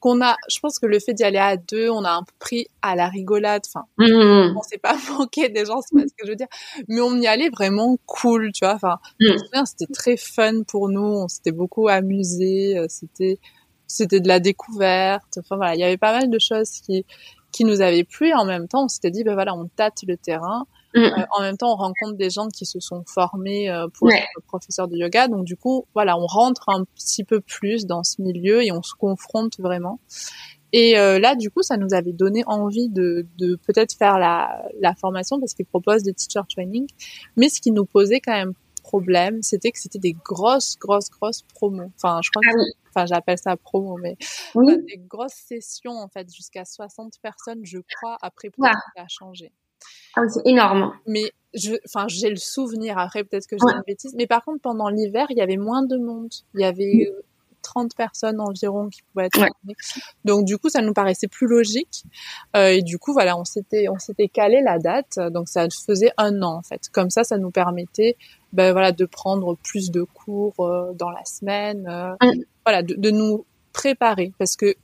Qu'on a, je pense que le fait d'y aller à deux, on a un peu pris à la rigolade. Enfin, mmh. on s'est pas [laughs] moqué des gens, c'est pas ce que je veux dire. Mais on y allait vraiment cool, tu vois. Enfin, mmh. c'était très fun pour nous. On s'était beaucoup amusé. Euh, c'était, c'était de la découverte. Enfin voilà, il y avait pas mal de choses qui, qui nous avaient plu. Et en même temps, on s'était dit, ben voilà, on tâte le terrain. Mm. Euh, en même temps, on rencontre des gens qui se sont formés euh, pour être professeurs de yoga. Donc du coup, voilà, on rentre un petit peu plus dans ce milieu et on se confronte vraiment. Et euh, là, du coup, ça nous avait donné envie de, de peut-être faire la, la formation parce qu'ils proposent des teacher training. Mais ce qui nous posait quand même problème, c'était que c'était des grosses, grosses, grosses promos. Enfin, je crois que, ah enfin, j'appelle ça promo, mais des grosses sessions en fait jusqu'à 60 personnes, je crois. Après, peut-être ça a changé. Ah c'est énorme. Mais je, enfin, j'ai le souvenir. Après, peut-être que je dis une bêtise. Mais par contre, pendant l'hiver, il y avait moins de monde. Il y avait 30 personnes environ qui pouvaient être formées. Donc du coup, ça nous paraissait plus logique. Euh, et du coup, voilà, on s'était on s'était calé la date. Donc ça faisait un an en fait. Comme ça, ça nous permettait ben voilà de prendre plus de cours euh, dans la semaine. Euh, mm. Voilà, de, de, nous préparer parce que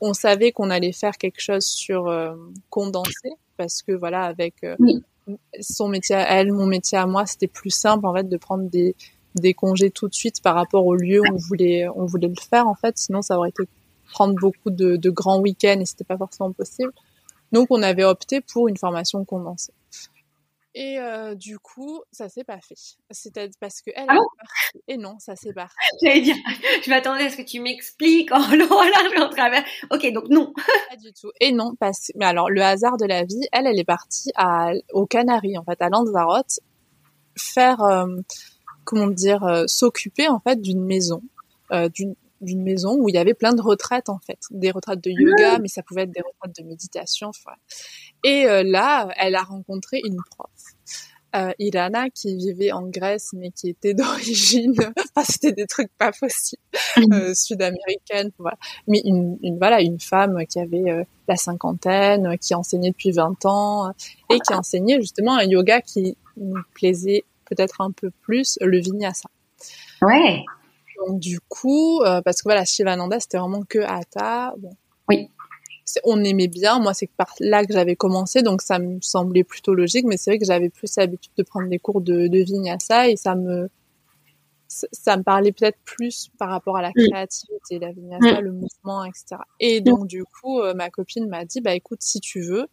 on savait qu'on allait faire quelque chose sur euh, condensé parce que voilà avec son métier à elle, mon métier à moi, c'était plus simple en fait de prendre des des congés tout de suite par rapport au lieu où on voulait on voulait le faire en fait. Sinon ça aurait été prendre beaucoup de, de grands week-ends et c'était pas forcément possible. Donc on avait opté pour une formation condensée et euh, du coup, ça s'est pas fait. C'était parce que elle ah Et non, ça s'est pas. [laughs] J'allais dire, [laughs] je m'attendais à ce que tu m'expliques en [laughs] long, en large, en travers. Ok, donc non. pas du tout. Et non, parce mais alors le hasard de la vie, elle, elle est partie à aux Canaries, en fait, à Lanzarote, faire euh, comment dire, euh, s'occuper en fait d'une maison, d'une d'une maison où il y avait plein de retraites en fait, des retraites de yoga, mais ça pouvait être des retraites de méditation. Enfin. Et euh, là, elle a rencontré une prof, euh, Irana, qui vivait en Grèce, mais qui était [laughs] d'origine, enfin c'était des trucs pas possibles, mmh. euh, sud-américaine, voilà. Mais une, une, voilà, une femme qui avait euh, la cinquantaine, qui enseignait depuis 20 ans et qui enseignait justement un yoga qui nous plaisait peut-être un peu plus, le vinyasa. Ouais. Donc du coup, euh, parce que voilà, Shivananda, c'était vraiment que Hatha. Bon. Oui. On aimait bien. Moi, c'est par là que j'avais commencé, donc ça me semblait plutôt logique. Mais c'est vrai que j'avais plus l'habitude de prendre des cours de, de vinyasa et ça me ça me parlait peut-être plus par rapport à la mm. créativité, la vinyasa, mm. le mouvement, etc. Et donc du coup, euh, ma copine m'a dit, bah écoute, si tu veux,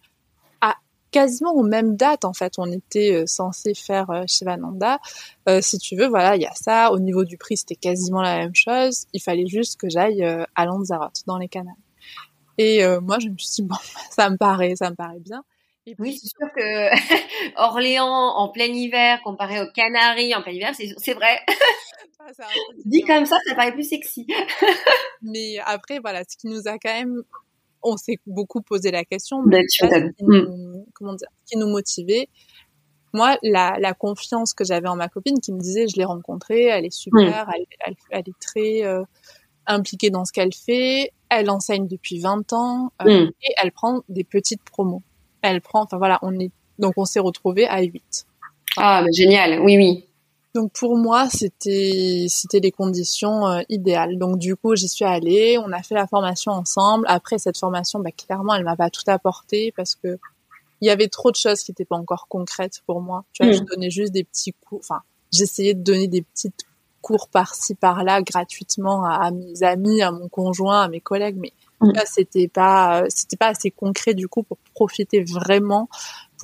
quasiment aux mêmes dates en fait. On était euh, censé faire euh, Shivananda. Euh, si tu veux, voilà, il y a ça. Au niveau du prix, c'était quasiment la même chose. Il fallait juste que j'aille à Lanzarote, dans les canaux. Et moi, je me suis dit bon, [laughs] ça me paraît, ça me paraît bien. Et oui, c'est sûr que [laughs] Orléans en plein hiver comparé aux Canaries en plein hiver, c'est vrai. [laughs] Ah, Dit comme ça, ça paraît plus sexy. Mais après, voilà, ce qui nous a quand même on s'est beaucoup posé la question. Mais qui nous, comment dire, qui nous motivait. Moi, la, confiance que j'avais en ma copine qui me disait, je l'ai rencontrée, elle est super, elle, est très euh, impliquée dans ce qu'elle fait, elle enseigne depuis 20 ans euh, mm. et elle prend des petites promos. Elle prend, enfin voilà, on est donc on s'est retrouvés à 8. Ah, génial, oui, oui. Donc pour moi, c'était c'était les conditions euh, idéales. Donc du coup, j'y suis allée, on a fait la formation ensemble. Après cette formation, bah, clairement, elle m'a pas tout apporté parce que il y avait trop de choses qui n'étaient pas encore concrètes pour moi. Tu vois, je mm. donnais juste des petits cours. Enfin, j'essayais de donner des petites cours par-ci par-là gratuitement à, mes amis, à mon conjoint, à mes collègues, mais mm. c'était pas c'était pas assez concret du coup pour profiter vraiment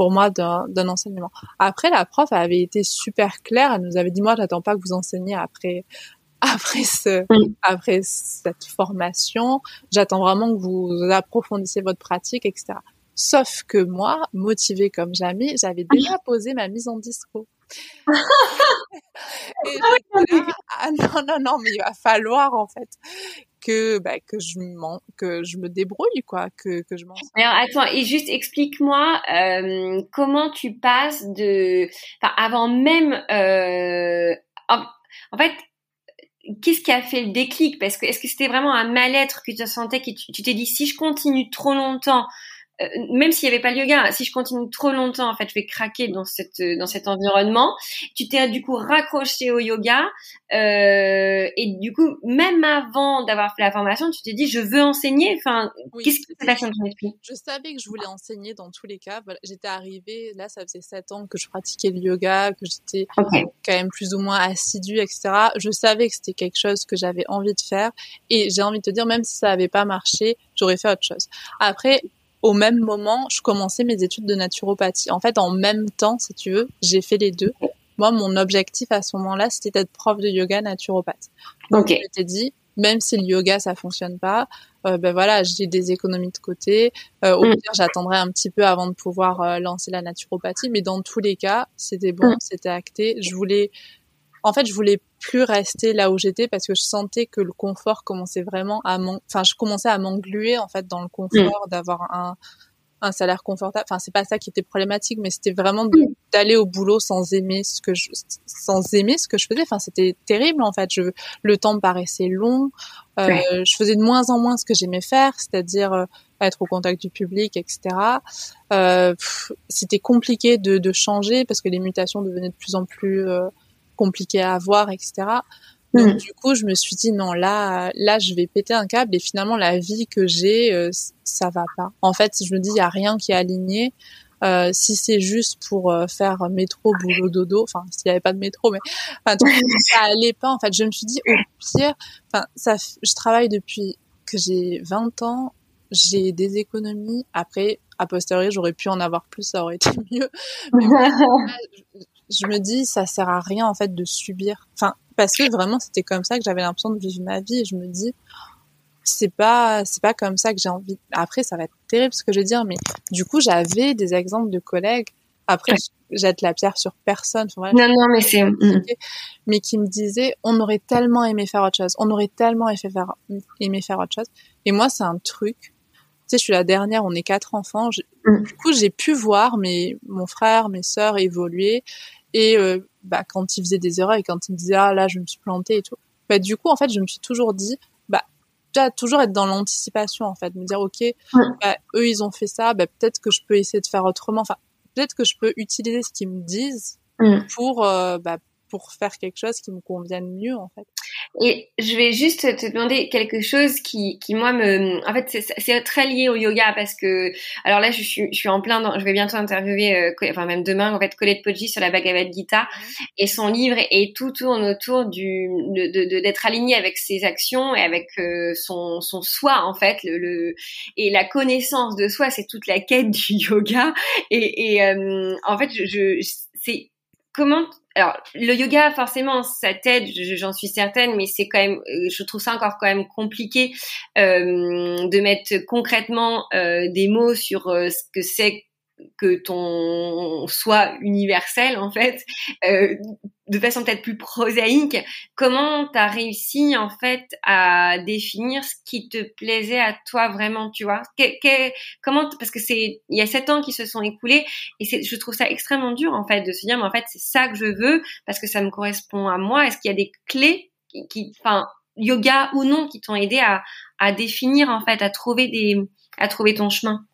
pour moi d'un enseignement. Après, la prof avait été super claire. Elle nous avait dit, moi, j'attends pas que vous enseigniez après [laughs] après ce après cette formation. J'attends vraiment que vous approfondissiez votre pratique, etc. Sauf que moi, motivée comme jamais, j'avais déjà posé ma mise en dispo. [laughs] et ah non, non, non, mais il va falloir en fait que bah, que je que je me débrouille quoi que que je m'en alors attends et juste explique-moi euh, comment tu passes de enfin avant même euh, en, fait qu'est-ce qui a fait le déclic? Parce que est-ce que c'était vraiment un mal-être que tu sentais que tu t'es dit si je continue trop longtemps même s'il n'y avait pas le yoga, si je continue trop longtemps, en fait, je vais craquer dans cette dans cet environnement. Tu t'es du coup raccroché au yoga euh, et du coup, même avant d'avoir fait la formation, tu t'es dit je veux enseigner. Enfin, qu'est-ce qui s'est passé dans ton esprit? Je savais que je voulais enseigner dans tous les cas. J'étais arrivée là, ça faisait sept ans que je pratiquais le yoga, que j'étais quand même plus ou moins assidue, etc. Je savais que c'était quelque chose que j'avais envie de faire et j'ai envie de te dire même si ça n'avait pas marché, j'aurais fait autre chose. Après au même moment, je commençais mes études de naturopathie. En fait, en même temps, si tu veux, j'ai fait les deux. Moi, mon objectif à ce moment-là, c'était d'être prof de yoga naturopathe. Donc, je m'étais dit, même si le yoga ça fonctionne pas, euh, ben voilà, j'ai des économies de côté. Euh, au mm. pire, j'attendrai un petit peu avant de pouvoir euh, lancer la naturopathie, mais dans tous les cas, c'était bon, mm. c'était acté. Je voulais en fait, je voulais plus rester là où j'étais parce que je sentais que le confort commençait vraiment à enfin, je commençais à m'engluer en fait dans le confort, mm. d'avoir un un salaire confortable. Enfin, c'est pas ça qui était problématique, mais c'était vraiment de, d'aller au boulot sans aimer ce que je, sans aimer ce que je faisais. Enfin, c'était terrible en fait. Je, le temps me paraissait long. Euh, Je faisais de moins en moins ce que j'aimais faire, c'est-à-dire euh, être au contact du public, etc. Euh, c'était compliqué de, de, changer parce que les mutations devenaient de plus en plus compliquées à avoir, etc. Donc mm. du coup, je me suis dit non, là, là, je vais péter un câble et finalement la vie que j'ai, euh, ça va pas. En fait, je me dis il y a rien qui est aligné. Euh, si c'est juste pour euh, faire métro, boulot, dodo, enfin s'il y avait pas de métro, mais enfin ça allait pas. En fait, je me suis dit au pire, enfin ça, je travaille depuis que j'ai 20 ans, j'ai des économies. Après, a posteriori, j'aurais pu en avoir plus, ça aurait été mieux. Mais [laughs] je me dis ça sert à rien en fait de subir. Enfin parce que vraiment c'était comme ça que j'avais l'impression de vivre ma vie. Et je me dis c'est pas c'est pas comme ça que j'ai envie. Après ça va être terrible ce que je vais dire mais du coup j'avais des exemples de collègues. Après jette la pierre sur personne. Non non mais c'est mm. mais qui me disaient on aurait tellement aimé faire autre chose. On aurait tellement aimé faire aimé faire autre chose. Et moi c'est un truc. Tu sais je suis la dernière on est quatre enfants. Mm. du coup j'ai pu voir mes mon frère mes sœurs évoluer et euh, bah, quand il faisait des erreurs et quand il me disait ah là je me suis planté et tout, bah du coup en fait je me suis toujours dit bah toujours être dans l'anticipation en fait, me dire ok bah, eux ils ont fait ça, bah peut-être que je peux essayer de faire autrement, enfin peut-être que je peux utiliser ce qu'ils me disent mm. pour euh, bah, pour faire quelque chose qui me convienne mieux en fait. Et je vais juste te demander quelque chose qui, qui moi me, en fait, c'est très lié au yoga parce que, alors là, je suis, je suis en plein, dans, je vais bientôt interviewer, euh, enfin même demain, en fait, Colette Poggi sur la Bhagavad Gita, et son livre et tout tourne autour du, de d'être aligné avec ses actions et avec euh, son son soi en fait, le, le et la connaissance de soi, c'est toute la quête [laughs] du yoga et, et euh, en fait, je, je c'est comment alors le yoga forcément ça t'aide j'en suis certaine mais c'est quand même euh, je trouve ça encore quand même compliqué euh, de mettre concrètement euh, des mots sur ce que c'est que ton soit universel en fait, euh, de façon peut-être plus prosaïque, comment tu as réussi en fait à définir ce qui te plaisait à toi vraiment, tu vois? Comment parce que c'est il y a sept ans qui se sont écoulés et je trouve ça extrêmement dur en fait de se dire mais en fait c'est ça que je veux parce que ça me correspond à moi. Est-ce qu'il y a des clés qui, enfin yoga ou non, qui t'ont aidé à, à définir en fait, à trouver des à trouver ton chemin?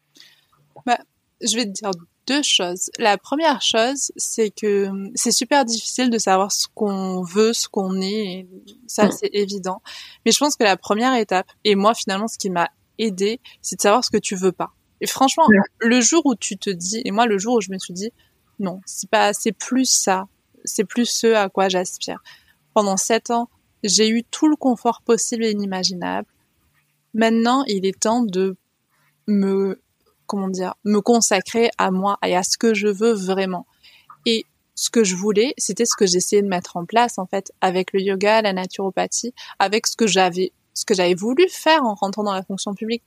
Bah, je vais te dire deux choses. La première chose, c'est que c'est super difficile de savoir ce qu'on veut, ce qu'on est. Ça, mm. c'est évident. Mais je pense que la première étape, et moi, finalement, ce qui m'a aidé, c'est de savoir ce que tu veux pas. Et franchement, le jour où tu te dis, et moi, le jour où je me suis dit, non, c'est pas, c'est plus ça. C'est plus ce à quoi j'aspire. Pendant sept ans, j'ai eu tout le confort possible et inimaginable. Maintenant, il est temps de me comment dire, me consacrer à moi et à ce que je veux vraiment. Et ce que je voulais, c'était ce que j'essayais de mettre en place en fait avec le yoga, la naturopathie, avec ce que j'avais ce que j'avais voulu faire en rentrant dans la fonction publique.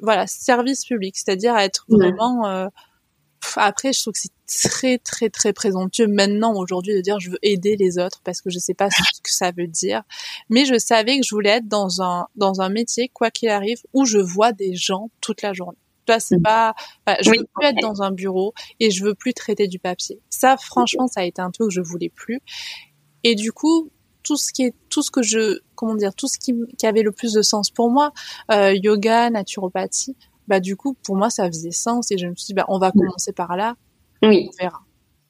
Voilà, service public, c'est-à-dire être vraiment euh, après, je trouve que c'est très, très, très présomptueux maintenant, aujourd'hui, de dire je veux aider les autres parce que je sais pas ce que [laughs] ça veut dire. Mais je savais que je voulais être dans un, dans un métier, quoi qu'il arrive, où je vois des gens toute la journée. Toi, c'est mm. pas, je veux plus être dans un bureau et je veux plus traiter du papier. Ça, franchement, ça a été un truc que je voulais plus. Et du coup, tout ce qui est, tout ce que je, comment dire, tout ce qui, qui avait le plus de sens pour moi, euh, yoga, naturopathie, bah du coup, pour moi, ça faisait sens et je me suis dit, bah on va mm. commencer par là. Oui. On verra.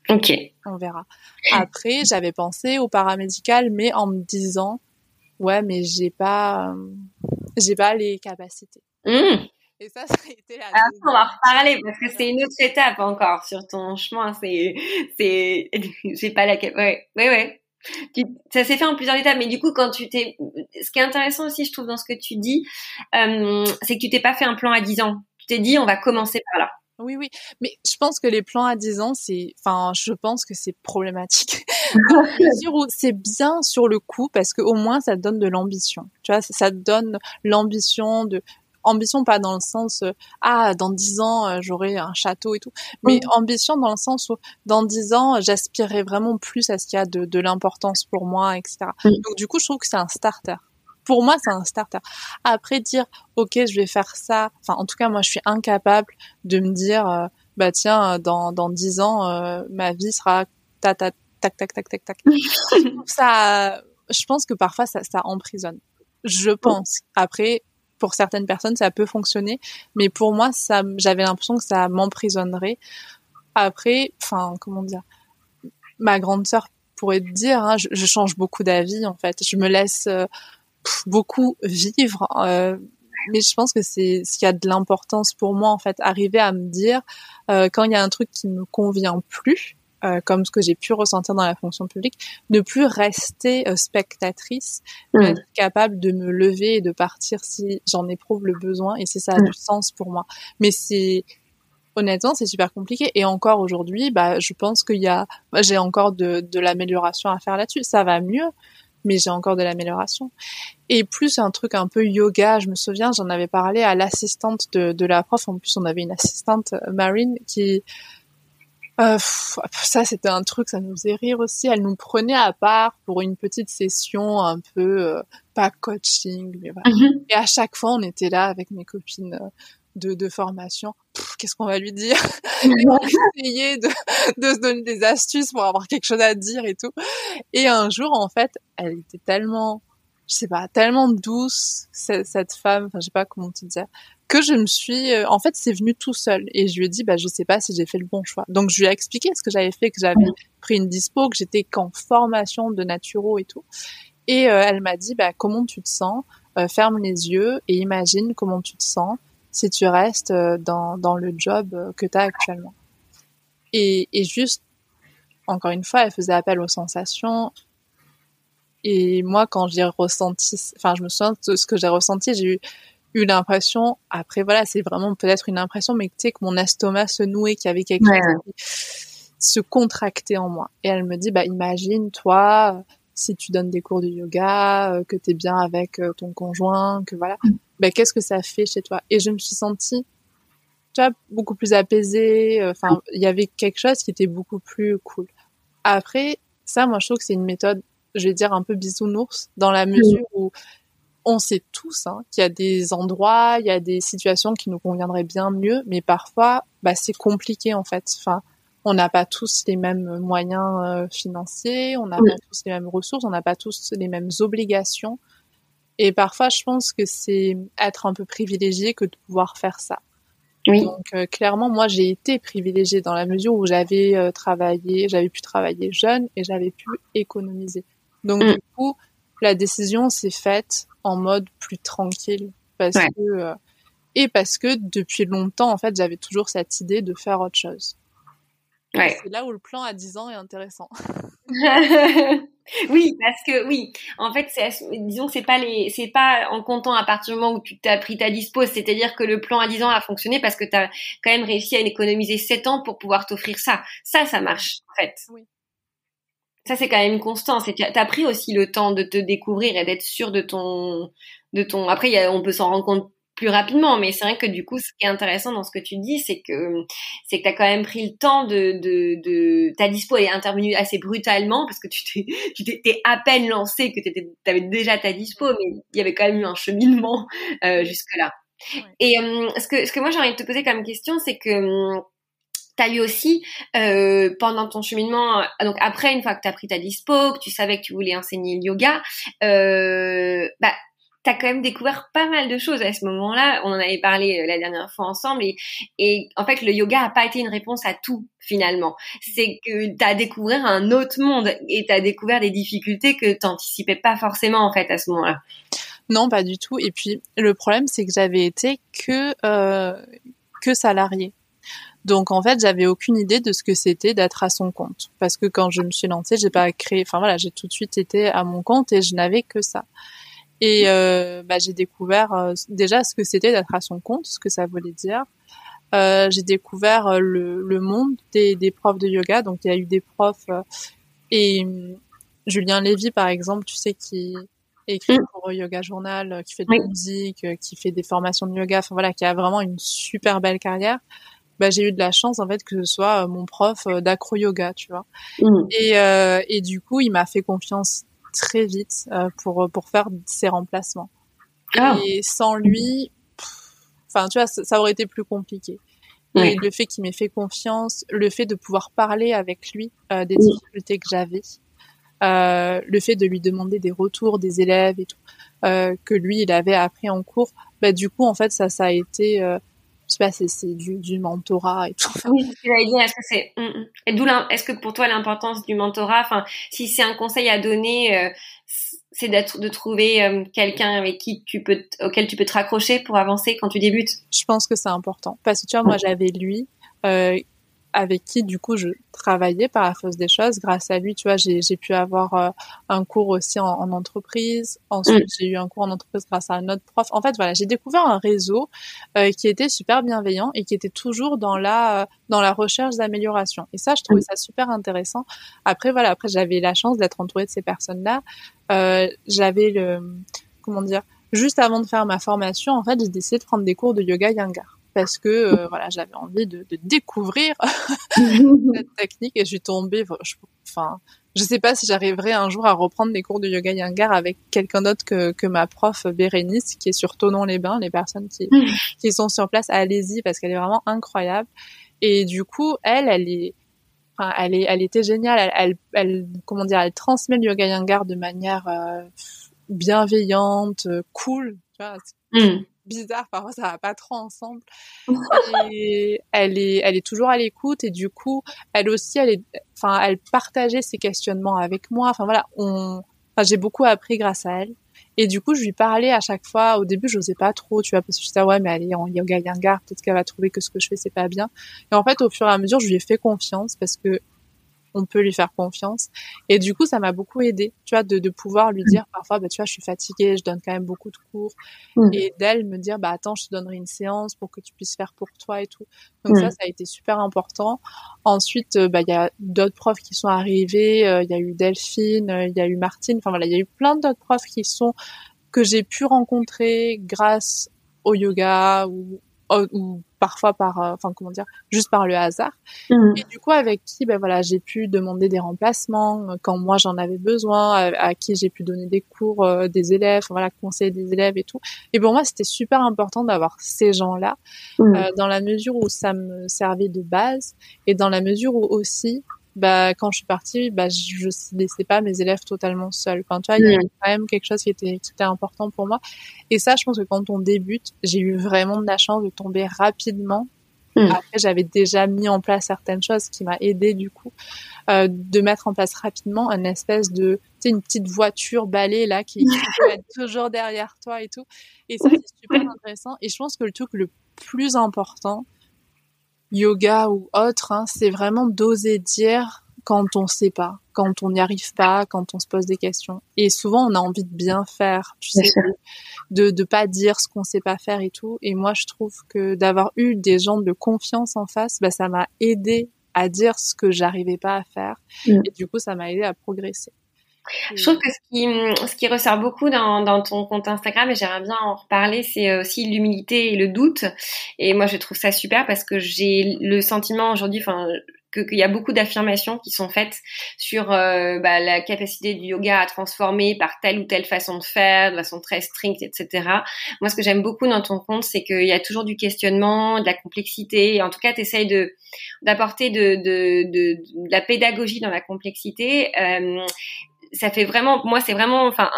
Ok. On verra. Après, j'avais pensé au paramédical, mais en me disant, ouais, mais j'ai pas, euh, j'ai pas les capacités. Mmh. Et ça, [laughs] ça a été la. on va reparler parce que c'est une autre étape encore sur ton chemin. C'est, c'est, [laughs] j'ai pas la, ouais, ouais, ouais. ça s'est fait en plusieurs étapes, mais du coup, quand tu t'es, ce qui est intéressant aussi, je trouve, dans ce que tu dis, euh, c'est que tu t'es pas fait un plan à 10 ans. Tu t'es dit, on va commencer par là. Oui, oui, mais je pense que les plans à 10 ans, c'est, enfin, je pense que c'est problématique. [laughs] c'est bien sur le coup parce que au moins ça te donne de l'ambition. Tu vois, ça te donne l'ambition de ambition pas dans le sens euh, ah dans dix ans euh, j'aurai un château et tout, mais ambition dans le sens où dans dix ans j'aspirerai vraiment plus à ce qu'il y a de, de l'importance pour moi, etc. Donc du coup je trouve que c'est un starter. pour moi, c'est un starter. Après, dire, OK, je vais faire ça. Enfin, en tout cas, moi, je suis incapable de me dire, euh, bah, tiens, dans, dans 10 ans, ma vie sera ta, ta, tac, tac, tac, tac, tac. [laughs] ça, je pense que parfois, ça, ça emprisonne. Je pense. Après, pour certaines personnes, ça peut fonctionner. Mais pour moi, ça, j'avais l'impression que ça m'emprisonnerait. Après, enfin, comment dire, ma grande sœur pourrait dire, hein, je, je, change beaucoup d'avis en fait. Je me laisse euh, beaucoup vivre. Euh, mais je pense que c'est ce qui a de l'importance pour moi en fait, arriver à me dire euh, quand il y a un truc qui me convient plus, euh, comme ce que j'ai pu ressentir dans la fonction publique, ne plus rester euh, spectatrice, mmh. être capable de me lever et de partir si j'en éprouve le besoin et si ça a mmh. du sens pour moi. Mais c'est honnêtement, c'est super compliqué. Et encore aujourd'hui, bah, je pense qu'il y a, bah, j'ai encore de, de l'amélioration à faire là-dessus. Ça va mieux, mais j'ai encore de l'amélioration. Et plus un truc un peu yoga, je me souviens, j'en avais parlé à l'assistante de, de la prof. En plus, on avait une assistante euh, marine qui, euh, ça c'était un truc, ça nous faisait rire aussi. Elle nous prenait à part pour une petite session un peu euh, pas coaching, mais voilà. Mm-hmm. Et à chaque fois, on était là avec mes copines euh, de, de formation. Qu'est-ce qu'on va lui dire? [laughs] On essayer de, de se donner des astuces pour avoir quelque chose à dire et tout. Et un jour, en fait, elle était tellement, je sais pas, tellement douce cette, cette femme. Enfin, je sais pas comment te dire que je me suis, euh, en fait, c'est venu tout seul. Et je lui ai dit, bah, je sais pas si j'ai fait le bon choix. Donc, je lui ai expliqué ce que j'avais fait, que j'avais pris une dispo, que j'étais qu'en formation de naturo et tout. Et euh, elle m'a dit, bah, comment tu te sens? Euh, Ferme les yeux et imagine comment tu te sens si tu restes dans, dans le job que tu as actuellement. Et, et juste, encore une fois, elle faisait appel aux sensations. Et moi, quand j'ai ressenti, enfin, je me souviens de ce que j'ai ressenti, j'ai eu eu l'impression, après voilà, c'est vraiment peut-être une impression, mais tu sais que mon estomac se nouait, qu'il y avait quelque chose qui se contractait en moi. Et elle me dit, bah imagine toi, si tu donnes des cours de yoga, euh, que tu es bien avec euh, ton conjoint, que voilà, mm. bah, qu'est-ce que ça fait chez toi? Et je me suis sentie, tu vois, beaucoup plus apaisée. Euh, enfin, il y avait quelque chose qui était beaucoup plus cool. Après, ça, moi, je trouve que c'est une méthode, je vais dire un peu bisounours, dans la mesure où on sait tous hein, qu'il y a des endroits, il y a des situations qui nous conviendraient bien mieux, mais parfois, bah, c'est compliqué en fait. Enfin, on n'a pas tous les mêmes moyens euh, financiers, on n'a pas tous les mêmes ressources, on n'a pas tous les mêmes obligations. Et parfois, je pense que c'est être un peu privilégié que de pouvoir faire ça. Donc, euh, clairement, moi, j'ai été privilégiée dans la mesure où j'avais euh, travaillé, j'avais pu travailler jeune et j'avais pu économiser. Donc, mm. du coup, la décision s'est faite en mode plus tranquille parce que euh, et parce que depuis longtemps en fait j'avais toujours cette idée de faire autre chose. Ouais. C'est là où le plan à 10 ans est intéressant. [laughs] [laughs] oui, parce que oui, en fait, c'est, disons que c'est pas les, c'est pas en comptant à partir du moment où tu t'as pris ta dispose, c'est-à-dire que le plan à 10 ans a fonctionné parce que tu as quand même réussi à économiser 7 ans pour pouvoir t'offrir ça. Ça, ça marche, en fait. Oui ça c'est quand même une constance. Et t'as pris aussi le temps de te découvrir et d'être sûr de ton, de ton. Après, y a, on peut s'en rendre compte plus rapidement, mais c'est vrai que du coup, ce qui est intéressant dans ce que tu dis, c'est que c'est que t'as quand même pris le temps de, de, de ta dispo est intervenue assez brutalement parce que tu t'es, tu t'es à peine lancé que tu avais déjà ta dispo, mais il y avait quand même eu un cheminement euh, jusque là. Et euh, ce que ce que moi j'ai envie de te poser comme question, c'est que T'as eu aussi euh, pendant ton cheminement, euh, donc après une fois que t'as pris ta dispo, que tu savais que tu voulais enseigner le yoga, euh, bah t'as quand même découvert pas mal de choses à ce moment-là. On en avait parlé euh, la dernière fois ensemble et, en fait le yoga a pas été une réponse à tout finalement. C'est que t'as découvert un autre monde et t'as découvert des difficultés que t'anticipais pas forcément en fait à ce moment-là. Non, pas du tout. Et puis le problème c'est que j'avais été que euh, que salarié. Donc en fait, j'avais aucune idée de ce que c'était d'être à son compte parce que quand je me suis lancée, j'ai pas créé enfin voilà, j'ai tout de suite été à mon compte et je n'avais que ça. Et euh, bah, j'ai découvert euh, déjà ce que c'était d'être à son compte, ce que ça voulait dire. Euh, j'ai découvert euh, le, le, monde des, des, profs de yoga. Donc il y a eu des profs et hum, Julien Lévy par exemple, tu sais qui écrit mm. pour Yoga Journal, qui fait de la musique, qui fait des formations de yoga, enfin voilà, qui a vraiment une super belle carrière bah, j'ai eu de la chance en fait que ce soit euh, mon prof euh, d'acro yoga, tu vois. Mmh. Et, euh, et du coup, il m'a fait confiance très vite pour pour faire ses remplacements. Ah. Et sans lui, enfin tu vois, ça, aurait été plus compliqué. Et le fait qu'il m'ait fait confiance, le fait de pouvoir parler avec lui des difficultés que j'avais, euh, le fait de lui demander des retours des élèves et tout euh, que lui il avait appris en cours, bah du coup en fait ça ça a été euh, je sais pas c'est c'est du, du mentorat et tout. Oui, dire est-ce que c'est mm. et d'où est-ce que pour toi l'importance du mentorat enfin si c'est un conseil à donner euh, c'est d'être de trouver euh, quelqu'un avec qui tu peux auquel tu peux te raccrocher pour avancer quand tu débutes? Je pense que c'est important parce que tu vois moi j'avais lui euh, avec qui du coup je travaillais par la force des choses. Grâce à lui, tu vois, j'ai pu avoir euh, un cours aussi en, en entreprise. Ensuite, mm. j'ai eu un cours en entreprise grâce à un autre prof. En fait, voilà, j'ai découvert un réseau euh, qui était super bienveillant et qui était toujours dans la euh, dans la recherche d'amélioration. Et ça, je trouvais mm. ça super intéressant. Après, voilà, après j'avais la chance d'être entourée de ces personnes-là. j'avais le comment dire, juste avant de faire ma formation, en fait, j'ai décidé de prendre des cours de yoga yangar parce que euh, voilà, j'avais envie de, de découvrir [laughs] cette [laughs] technique et je suis tombée. Je, enfin, je sais pas si j'arriverai un jour à reprendre des cours de yoga yangar avec quelqu'un d'autre que, que ma prof Bérénice qui est sur Tonon-les-Bains. Les personnes qui, [laughs] qui sont sur place, allez-y parce qu'elle est vraiment incroyable. Et du coup, elle, elle est, enfin, elle est, elle était géniale. Elle, elle, elle, comment dire, elle transmet le yoga yangar de manière euh, bienveillante, cool. Tu vois, mm bizarre, parfois ça va pas trop ensemble. [laughs] et elle est, elle est toujours à l'écoute et du coup, elle aussi, elle est, enfin, elle partageait ses questionnements avec moi. Enfin voilà, on, enfin, j'ai beaucoup appris grâce à elle. Et du coup, je lui parlais à chaque fois. Au début, je n'osais pas trop, tu vois, parce que je disais, ouais, mais elle est en yoga yangar, peut-être qu'elle va trouver que ce que je fais, c'est pas bien. Et en fait, au fur et à mesure, je lui ai fait confiance parce que on peut lui faire confiance. Et du coup, ça m'a beaucoup aidé, tu vois, de, de pouvoir lui dire parfois, bah, tu vois, je suis fatiguée, je donne quand même beaucoup de cours. Mm. Et d'elle me dire, bah, attends, je te donnerai une séance pour que tu puisses faire pour toi et tout. Donc ça, mm. ça a été super important. Ensuite, euh, bah, il y a d'autres profs qui sont arrivés. Euh, il y a eu Delphine, euh, il y a eu Martine. Enfin voilà, il y a eu plein d'autres profs qui sont, que j'ai pu rencontrer grâce au yoga ou, ou parfois par, euh, enfin comment dire, juste par le hasard. Mmh. Et du coup, avec qui, ben voilà, j'ai pu demander des remplacements euh, quand moi j'en avais besoin, à, qui j'ai pu donner des cours, euh, des élèves, voilà, conseiller des élèves et tout. Et pour moi, c'était super important d'avoir ces gens-là, mmh. dans la mesure où ça me servait de base et dans la mesure où aussi bah quand je suis partie bah je laissais pas mes élèves totalement seuls. Enfin tu vois il y a mm. quand même quelque chose qui était qui était important pour moi. Et ça je pense que quand on débute j'ai eu vraiment de la chance de tomber rapidement. Mm. après j'avais déjà mis en place certaines choses qui m'a aidé du coup euh, de mettre en place rapidement une espèce de tu sais une petite voiture balai là qui, qui peut être [laughs] toujours derrière toi et tout. Et ça c'est super [laughs] intéressant. Et je pense que le truc le plus important yoga ou autre, hein, c'est vraiment d'oser dire quand on sait pas, quand on n'y arrive pas, quand on se pose des questions. Et souvent, on a envie de bien faire, tu sais, de de pas dire ce qu'on sait pas faire et tout. Et moi, je trouve que d'avoir eu des gens de confiance en face, bah, ça m'a aidé à dire ce que j'arrivais pas à faire. Mm. Et du coup, ça m'a aidé à progresser. Je trouve que ce qui, qui ressort beaucoup dans, ton compte Instagram, et j'aimerais bien en reparler, c'est euh, aussi l'humilité et le doute. Et moi, je trouve ça super parce que j'ai le sentiment aujourd'hui, enfin, qu'il y a beaucoup d'affirmations qui sont faites sur euh, bah, la capacité du yoga à transformer par telle ou telle façon de faire, de façon très stricte, etc. Moi, ce que j'aime beaucoup dans ton compte, c'est qu'il y a toujours du questionnement, de la complexité. En tout cas, tu essayes de d'apporter de, la pédagogie dans la complexité. Euh, ça fait vraiment, moi c'est vraiment, enfin,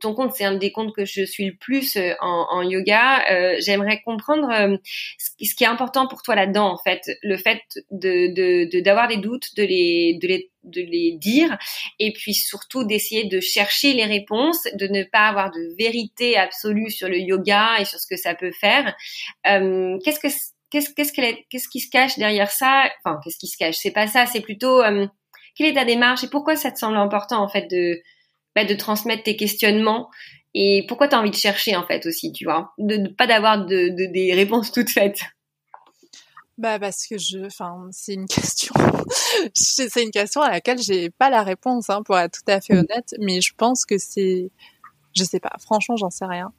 ton compte c'est un des comptes que je suis le plus euh, en, yoga. Euh, J'aimerais comprendre euh, ce, qui est important pour toi là-dedans en fait, le fait de d'avoir de, des doutes, de les de les de les dire et puis surtout d'essayer de chercher les réponses, de ne pas avoir de vérité absolue sur le yoga et sur ce que ça peut faire. Euh, qu'est-ce que qu'est-ce qu'est-ce qu'est-ce qui se cache derrière ça? Enfin, qu'est-ce qui se cache? C'est pas ça, c'est plutôt euh, quelle est ta démarche et pourquoi ça te semble important en fait de bah, de transmettre tes questionnements et pourquoi tu as envie de chercher en fait aussi, tu vois, de, de pas d'avoir de, de, des réponses toutes faites. Bah parce que je, enfin c'est une [laughs] question, c'est une question à laquelle j'ai pas la réponse hein, pour être tout à fait honnête, mais je pense que c'est, je sais pas, franchement j'en sais rien.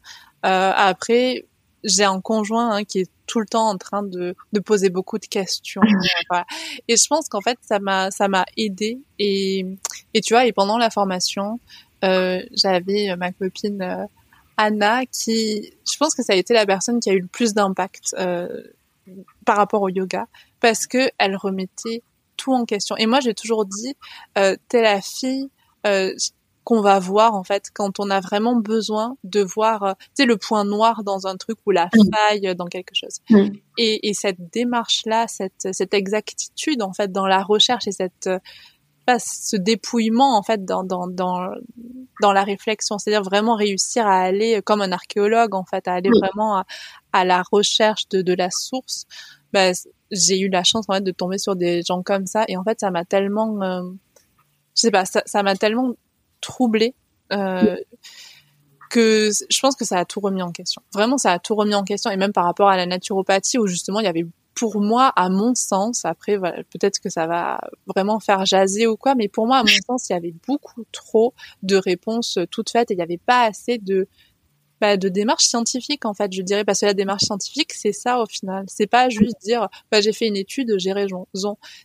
Euh, après j'ai un conjoint hein, qui est tout le temps en train de, de poser beaucoup de questions. Et je pense qu'en fait, ça m'a, ça m'a aidé. Et, et tu vois, et pendant la formation, j'avais ma copine Anna qui, je pense que ça a été la personne qui a eu le plus d'impact par rapport au yoga parce que elle remettait tout en question. Et moi, j'ai toujours dit, euh, t'es la fille euh, qu'on va voir en fait quand on a vraiment besoin de voir, euh, tu sais, le point noir dans un truc ou la mm. faille dans quelque chose. Mm. Et, et, cette démarche-là, cette, cette exactitude en fait dans la recherche et cette pas ce dépouillement en fait dans dans dans, dans la réflexion, c'est-à-dire vraiment réussir à aller comme un archéologue en fait, à aller vraiment à, à, la recherche de, de la source. Bah, j'ai eu la chance en fait de tomber sur des gens comme ça et en fait ça m'a tellement euh, je sais pas ça m'a tellement troublée euh, que je pense que ça a tout remis en question. Vraiment ça a tout remis en question et même par rapport à la naturopathie où justement il y avait pour moi à mon sens après peut-être que ça va vraiment faire jaser ou quoi mais pour moi à mon sens il y avait beaucoup trop de réponses toutes faites et il n'y avait pas assez de bah, de démarche scientifique en fait je dirais parce que la démarche scientifique c'est ça au final. C'est pas juste dire bah, j'ai fait une étude j'ai raison.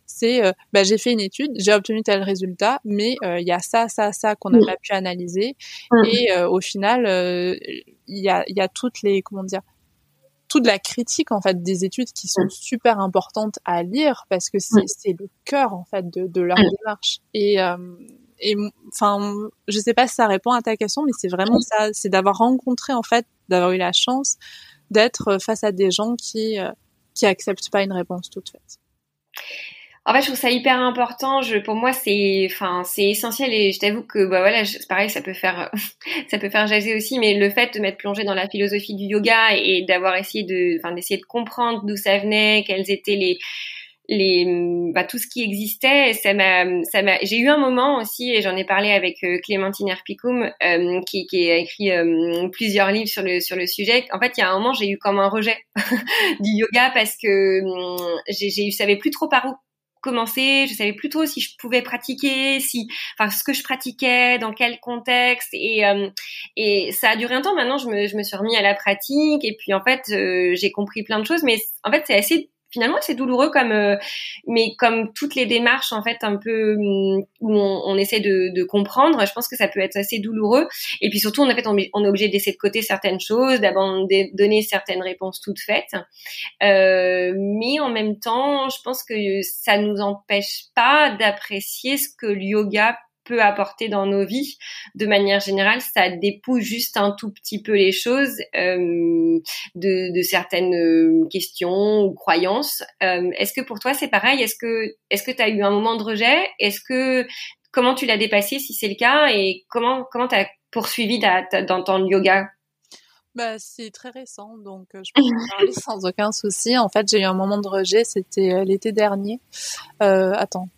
C'est euh, bah, j'ai fait une étude j'ai obtenu tel résultat mais euh, il y a ça ça ça qu'on n'a pas pu analyser. Et euh, au final il y a il y a toutes les comment dire toute la critique en fait des études qui sont super importantes à lire parce que c'est le cœur en fait de, de leur démarche. Et et enfin, je sais pas si ça répond à ta question, mais c'est vraiment ça, c'est d'avoir rencontré en fait, d'avoir eu la chance d'être face à des gens qui euh, qui acceptent pas une réponse toute faite. En fait, je trouve ça hyper important. Pour moi, c'est, enfin, c'est essentiel et je t'avoue que, bah voilà, pareil, ça peut faire, [laughs] ça peut faire jaser aussi, mais le fait de m'être plongée dans la philosophie du yoga et d'avoir essayé de, enfin, d'essayer de comprendre d'où ça venait, quels étaient les, les bah, tout ce qui existait. Ça m'a ça m'a j'ai eu un moment aussi et j'en ai parlé avec euh, Clémentine Herpicum euh, qui, qui a écrit euh, plusieurs livres sur le sur le sujet. En fait il y a un moment j'ai eu comme un rejet [laughs] du yoga parce que hum, j'ai j'ai je savais plus trop par où commencer. Je savais plus trop si je pouvais pratiquer si enfin ce que je pratiquais dans quel contexte. Et et ça a duré un temps. Maintenant je me je me suis remis à la pratique. Et puis en fait j'ai compris plein de choses. Mais en fait c'est assez finalement c'est douloureux comme euh, mais comme toutes les démarches en fait un peu mm, où on, on essaie de, comprendre je pense que ça peut être assez douloureux. Et puis surtout en fait on, est obligé de laisser de côté certaines choses d'abandonner certaines réponses toutes faites. Euh, mais en même temps je pense que ça nous empêche pas d'apprécier ce que le yoga peut apporter dans nos vies. De manière générale, ça dépouille juste un tout petit peu les choses euh, de, de, certaines euh, questions ou croyances. Euh, est-ce que pour toi c'est pareil? Est-ce que est-ce que tu as eu un moment de rejet? Est-ce que comment tu l'as dépassé si c'est le cas? Et comment comment tu as poursuivi dans ton yoga? Bah, c'est très récent, donc je peux en parler [laughs] sans aucun souci. En fait, j'ai eu un moment de rejet, c'était l'été dernier. Euh, attends,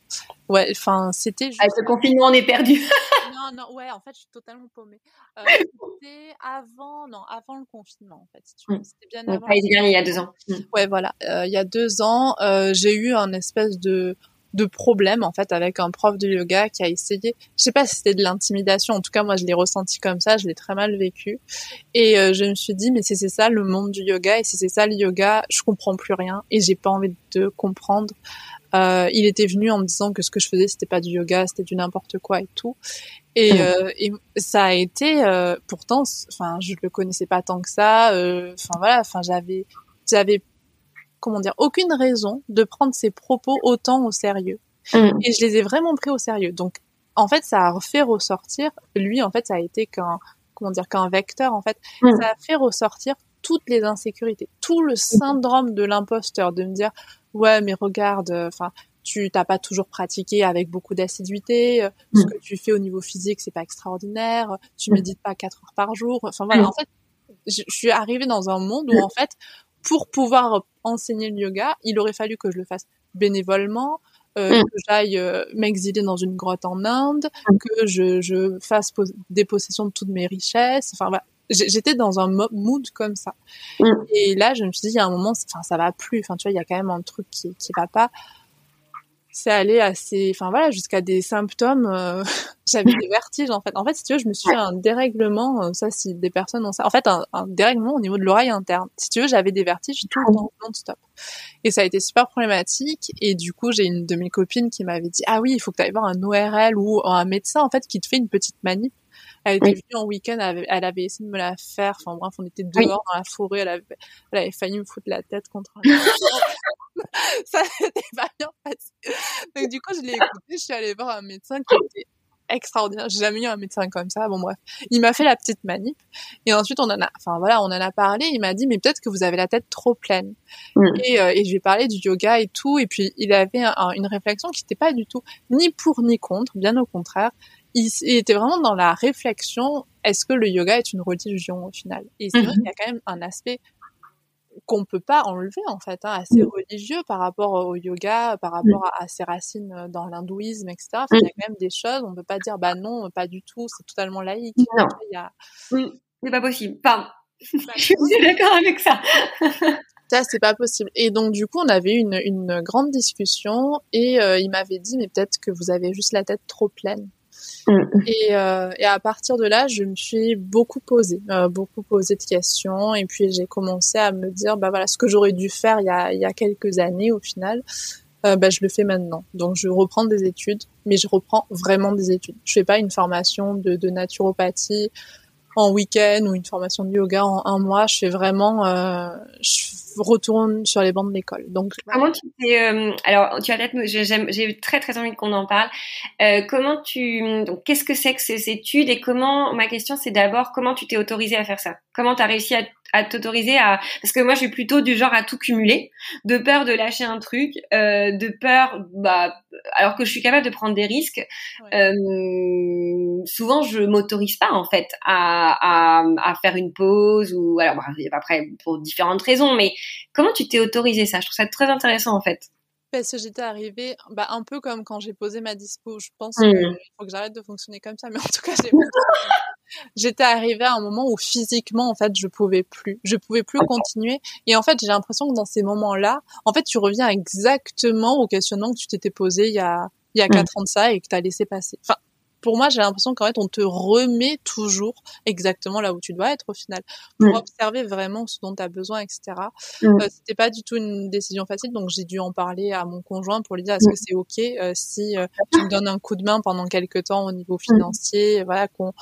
ouais, enfin, c'était. Juste... Avec le confinement, on est perdu. [laughs] non, non, ouais, en fait, je suis totalement paumée. Euh, [laughs] c'était avant, non, avant le confinement, en fait. Mm. C'était bien avant. il y a deux ans. Mm. Ouais, voilà, euh, il y a deux ans, j'ai eu un espèce de de problème en fait avec un prof de yoga qui a essayé je sais pas si c'était de l'intimidation en tout cas moi je l'ai ressenti comme ça je l'ai très mal vécu et euh, je me suis dit mais si c'est ça le monde du yoga et si c'est ça le yoga je comprends plus rien et j'ai pas envie de comprendre euh, il était venu en me disant que ce que je faisais c'était pas du yoga c'était du n'importe quoi et tout et, mmh. euh, et ça a été euh, pourtant enfin je le connaissais pas tant que ça euh, enfin voilà enfin j'avais j'avais comment dire, aucune raison de prendre ses propos autant au sérieux. Mm. Et je les ai vraiment pris au sérieux. Donc, en fait, ça a fait ressortir, lui, en fait, ça a été qu'un, comment dire, qu'un vecteur, en fait, mm. ça a fait ressortir toutes les insécurités, tout le syndrome de l'imposteur, de me dire, ouais, mais regarde, enfin, tu t'as pas toujours pratiqué avec beaucoup d'assiduité, euh, ce mm. que tu fais au niveau physique, c'est pas extraordinaire, tu médites pas quatre heures par jour. Enfin voilà, en fait, je, suis arrivée dans un monde où en fait, pour pouvoir enseigner le yoga, il aurait fallu que je le fasse bénévolement, euh, mm. que j'aille euh, m'exiler dans une grotte en Inde, mm. que je, je fasse dépossession de toutes mes richesses. Enfin voilà, j'étais dans un mood comme ça. Mm. Et là, je me suis dit, il y a un moment, enfin ça va plus. Enfin tu vois, il y a quand même un truc qui qui va pas c'est allé assez, enfin voilà, jusqu'à des symptômes. Euh, [laughs] j'avais des vertiges en fait. En fait, si tu veux, je me suis fait un dérèglement. Euh, ça, si des personnes ont ça, en fait, un, dérèglement au niveau de l'oreille interne. Si tu veux, j'avais des vertiges tout le temps, non-stop. Et ça a été super problématique. Et du coup, j'ai une de mes copines qui m'avait dit, ah oui, il faut que tu ailles voir un ORL ou un médecin en fait qui te fait une petite manip Elle était venue en week-end, elle avait, essayé de me la faire. Enfin bref, on était dehors dans la forêt, elle avait, elle avait failli me foutre la tête contre un [laughs] Ça n'était pas bien passé. Donc du coup, je l'ai écouté, je suis allée voir un médecin qui était extraordinaire. J'ai jamais eu un médecin comme ça. Bon bref, il m'a fait la petite manip et ensuite on en a, enfin voilà, on en a parlé. Il m'a dit mais peut-être que vous avez la tête trop pleine. Mm. Et, euh, et je lui ai parlé du yoga et tout. Et puis il avait une réflexion qui n'était pas du tout ni pour ni contre, bien au contraire. Il, était vraiment dans la réflexion est-ce que le yoga est une religion au final? Et c'est vrai mm-hmm. qu'il y a quand même un aspect qu'on peut pas enlever en fait, hein, assez mmh. religieux par rapport au yoga, par mmh. rapport à, ses racines euh, dans l'hindouisme, etc. il y a mmh. quand même des choses, on peut pas dire bah non, pas du tout, c'est totalement laïque. Non, c'est pas possible. Enfin, [laughs] je suis d'accord avec ça. [laughs] ça c'est pas possible. Et donc du coup on avait eu une, une grande discussion et euh, il m'avait dit mais peut-être que vous avez juste la tête trop pleine. Mm. Et, euh, et, à partir de là, je me suis beaucoup posé, euh, beaucoup posé de questions, et puis j'ai commencé à me dire, bah voilà, ce que j'aurais dû faire il y a, il y a quelques années, au final, euh, bah, je le fais maintenant. Donc je reprends des études, mais je reprends vraiment des études. Je fais pas une formation de, de naturopathie en week-end ou une formation de yoga en un mois. Je fais vraiment, euh, je retourne sur les bancs de l'école. Donc comment tu t'es, euh, alors tu as peut-être, j'ai très très envie qu'on en parle. Euh, comment tu, donc qu'est-ce que c'est que ces études et comment ma question c'est d'abord comment tu t'es autorisé à faire ça? Comment tu as réussi à à t'autoriser à parce que moi je suis plutôt du genre à tout cumuler de peur de lâcher un truc euh, de peur bah alors que je suis capable de prendre des risques euh, souvent je m'autorise pas en fait à, à, à, faire une pause ou alors bah, après pour différentes raisons mais comment tu t'es autorisé ça? Je trouve ça très intéressant en fait parce que j'étais arrivée, bah, un peu comme quand j'ai posé ma dispo. Je pense qu'il mmh. faut que j'arrête de fonctionner comme ça, mais en tout cas, [laughs] j'étais arrivée à un moment où physiquement, en fait, je pouvais plus. Je pouvais plus continuer. Et en fait, j'ai l'impression que dans ces moments-là, en fait, tu reviens exactement au questionnement que tu t'étais posé il y a, il y a mmh. quatre ans de ça et que tu as laissé passer. Enfin, pour moi, j'ai l'impression qu'en fait, on te remet toujours exactement là où tu dois être au final, pour mm. observer vraiment ce dont tu as besoin, etc. Mm. Euh, C'était pas du tout une décision facile, donc j'ai dû en parler à mon conjoint pour lui dire est-ce mm. que c'est ok euh, si euh, tu me donnes un coup de main pendant quelques temps au niveau financier, voilà qu'on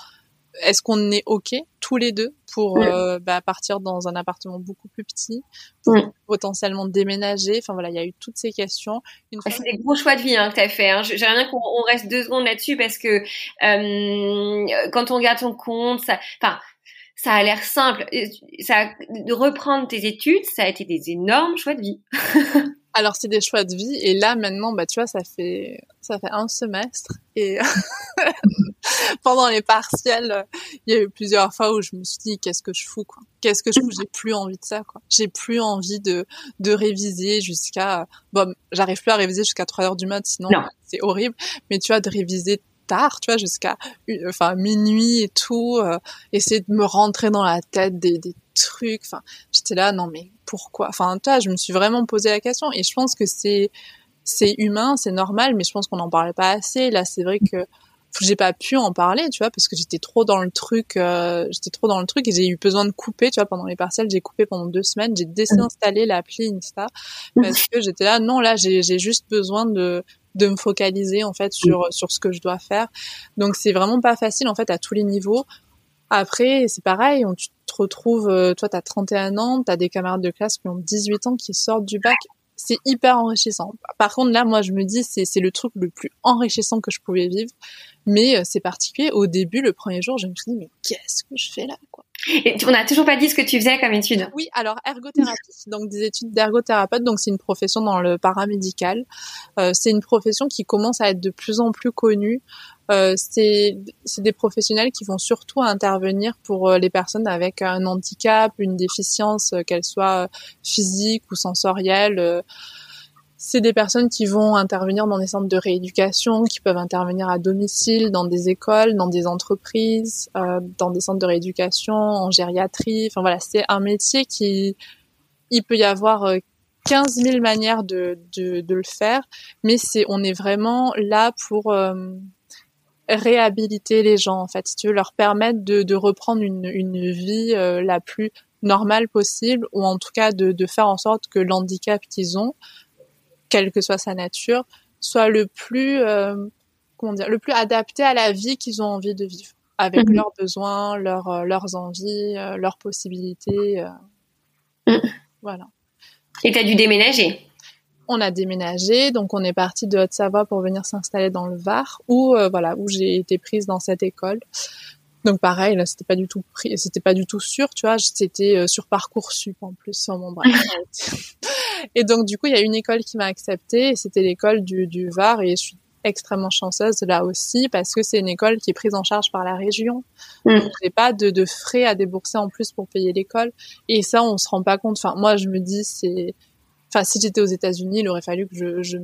est-ce qu'on est ok tous les deux pour euh, bah, partir dans un appartement beaucoup plus petit, potentiellement déménager? Enfin voilà, il y a eu toutes ces questions. C'est des gros choix de vie hein, que tu as fait. Hein. J'aimerais bien qu'on reste deux secondes là-dessus parce que euh, quand on regarde ton compte, ça, enfin, ça a l'air simple. Ça, de reprendre tes études, ça a été des énormes choix de vie. [laughs] Alors c'est des choix de vie. Et là maintenant bah tu vois ça fait ça fait un semestre. Et [laughs] pendant les partiels il y a eu plusieurs fois où je me suis dit qu'est-ce que je fous quoi. Qu'est-ce que je fous? J'ai plus envie de ça quoi. J'ai plus envie de de réviser jusqu'à bon j'arrive plus à réviser jusqu'à 3 heures du mat sinon c'est horrible. Mais tu vois de réviser tard, tu vois, jusqu'à enfin minuit et tout, euh, essayer de me rentrer dans la tête des, des trucs. Enfin, j'étais là, non mais pourquoi? Enfin, toi, je me suis vraiment posé la question et je pense que c'est c'est humain, c'est normal, mais je pense qu'on n'en parlait pas assez. Là, c'est vrai que j'ai pas pu en parler, tu vois, parce que j'étais trop dans le truc, euh, j'étais trop dans le truc et j'ai eu besoin de couper, tu vois, pendant les partiels, j'ai coupé pendant deux semaines, j'ai désinstallé l'appli Insta parce que j'étais là, non, là, j'ai juste besoin de de me focaliser en fait sur sur ce que je dois faire. Donc c'est vraiment pas facile en fait à tous les niveaux. Après, c'est pareil, on, tu te retrouves, euh, toi, tu as 31 ans, tu as des camarades de classe qui ont 18 ans qui sortent du bac. C'est hyper enrichissant. Par contre, là, moi, je me dis, c'est le truc le plus enrichissant que je pouvais vivre. Mais euh, c'est particulier. Au début, le premier jour, je me suis dit, mais qu'est-ce que je fais là, quoi? Et on n'a toujours pas dit ce que tu faisais comme étude? Oui, alors ergothérapie, donc des études d'ergothérapeute, donc c'est une profession dans le paramédical. Euh, c'est une profession qui commence à être de plus en plus connue. Euh, c'est des professionnels qui vont surtout intervenir pour euh, les personnes avec un handicap, une déficience, euh, qu'elle soit physique ou sensorielle c'est des personnes qui vont intervenir dans des centres de rééducation, qui peuvent intervenir à domicile, dans des écoles, dans des entreprises, euh, dans des centres de rééducation, en gériatrie. Enfin voilà, c'est un métier qui, il peut y avoir 15 euh, 000 manières de, de, de le faire, mais c'est, on est vraiment là pour euh, réhabiliter les gens en fait, si tu veux leur permettre de, de reprendre une, une vie euh, la plus normale possible, ou en tout cas de, de faire en sorte que l'handicap qu'ils ont quelle que soit sa nature, soit le plus, euh, comment dire, le plus adapté à la vie qu'ils ont envie de vivre. avec leurs besoins, leurs leurs envies, leurs possibilités. Voilà. Et tu as dû déménager on a déménagé, donc on est parti de Haute-Savoie pour venir s'installer dans le Var, où voilà, où j'ai été prise dans cette école. Donc pareil, là c'était pas du tout pris, c'était pas du tout sûr, tu vois, c'était euh, sur parcoursup en plus sur mon bref. [laughs] et donc du coup il y a une école qui m'a acceptée, c'était l'école du, du Var et je suis extrêmement chanceuse là aussi parce que c'est une école qui est prise en charge par la région. Mm. Donc j'ai pas de, de, frais à débourser en plus pour payer l'école et ça on se rend pas compte. Enfin moi je me dis c'est enfin si j'étais aux États-Unis, il aurait fallu que je, je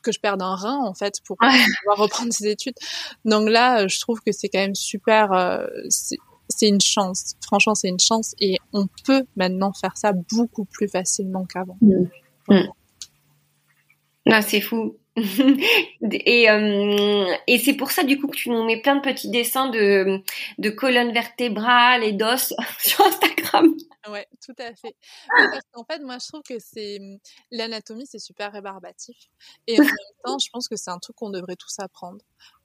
que je perde un rein en fait pour [laughs] pouvoir reprendre ses études. Donc là, euh, je trouve que c'est quand même super. Euh, c'est une chance. Franchement, c'est une chance et on peut maintenant faire ça beaucoup plus facilement qu'avant. Mmh. Mmh. c'est fou. [laughs] et euh, et c'est pour ça du coup que tu nous mets plein de petits dessins de de colonnes vertébrales et d'os [laughs] sur Instagram. Ouais, tout à fait. Parce qu'en fait, moi, je trouve que c'est l'anatomie, c'est super rébarbatif. Et en même [laughs] temps, je pense que c'est un truc qu'on devrait tous apprendre.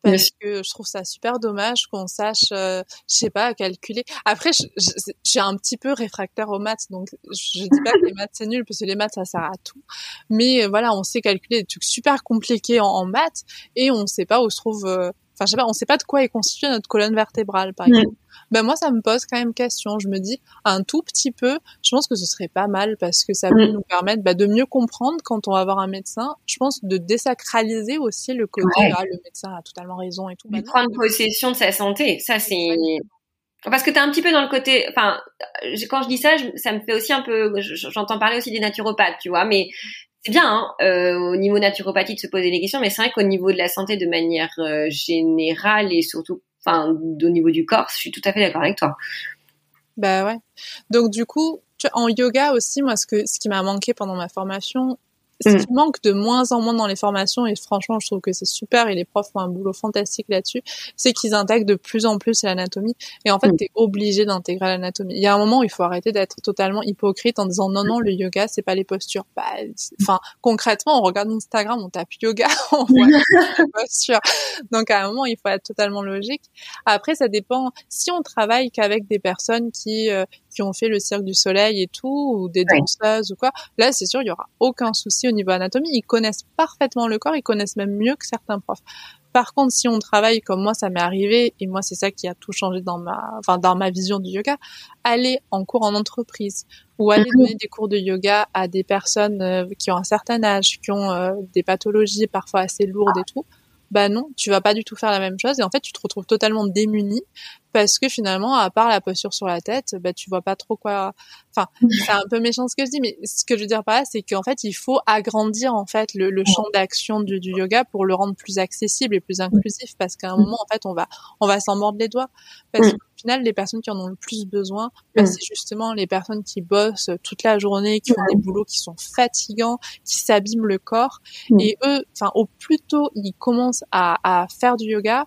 Parce que je trouve ça super dommage qu'on sache, euh, je sais pas, calculer. Après, j'ai un petit peu réfractaire aux maths, donc je dis pas que les maths c'est nul, parce que les maths ça sert à tout. Mais euh, voilà, on sait calculer des trucs super compliqués en, maths et on sait pas où se trouve. Euh, enfin, je sais pas, on sait pas de quoi est constituée notre colonne vertébrale, par exemple ben moi ça me pose quand même question. Je me dis un tout petit peu, je pense que ce serait pas mal parce que ça peut mm. nous permettre bah, de mieux comprendre quand on va voir un médecin. Je pense de désacraliser aussi le côté ah, le médecin a totalement raison et tout. De prendre possession de sa santé, ça c'est parce que tu es un petit peu dans le côté enfin quand je dis ça ça me fait aussi un peu j'entends parler aussi des naturopathes tu vois mais c'est bien hein, euh, au niveau naturopathie de se poser des questions mais c'est vrai qu'au niveau de la santé de manière euh, générale et surtout enfin, au niveau du corps, je suis tout à fait d'accord avec toi. Bah ouais. Donc du coup, en yoga aussi, moi, ce que ce qui m'a manqué pendant ma formation, ce mm. qui manque de moins en moins dans les formations, et franchement, je trouve que c'est super, et les profs font un boulot fantastique là-dessus, c'est qu'ils intègrent de plus en plus l'anatomie. Et en fait, mm. tu es obligé d'intégrer l'anatomie. Il y a un moment où il faut arrêter d'être totalement hypocrite en disant non, non, le yoga, c'est pas les postures. Bah, enfin, concrètement, on regarde Instagram, on tape yoga, [laughs] on voit [laughs] les postures. Donc, à un moment, il faut être totalement logique. Après, ça dépend. Si on travaille qu'avec des personnes qui euh, qui ont fait le cirque du soleil et tout, ou des danseuses ou quoi, là, c'est sûr, il y aura aucun souci au niveau anatomie. Ils connaissent parfaitement le corps, ils connaissent même mieux que certains profs. Par contre, si on travaille comme moi, ça m'est arrivé, et moi, c'est ça qui a tout changé dans ma, enfin, dans ma vision du yoga, aller en cours en entreprise ou aller mhm. donner des cours de yoga à des personnes euh, qui ont un certain âge, qui ont euh, des pathologies parfois assez lourdes et tout, bah non, tu vas pas du tout faire la même chose et en fait tu te retrouves totalement démuni parce que finalement à part la posture sur la tête, bah tu vois pas trop quoi. Enfin, [laughs] c'est un peu méchant ce que je dis, mais ce que je veux dire par là, c'est qu'en fait il faut agrandir en fait le, le champ d'action du, du, yoga pour le rendre plus accessible et plus inclusif parce qu'à un moment en fait on va on va s'en mordre les doigts parce qu'au final les personnes qui en ont le plus besoin, bah, c'est justement les personnes qui bossent toute la journée, qui ont des boulots qui sont fatigants, qui s'abîment le corps et eux, enfin au plus tôt ils commencent à, faire du yoga,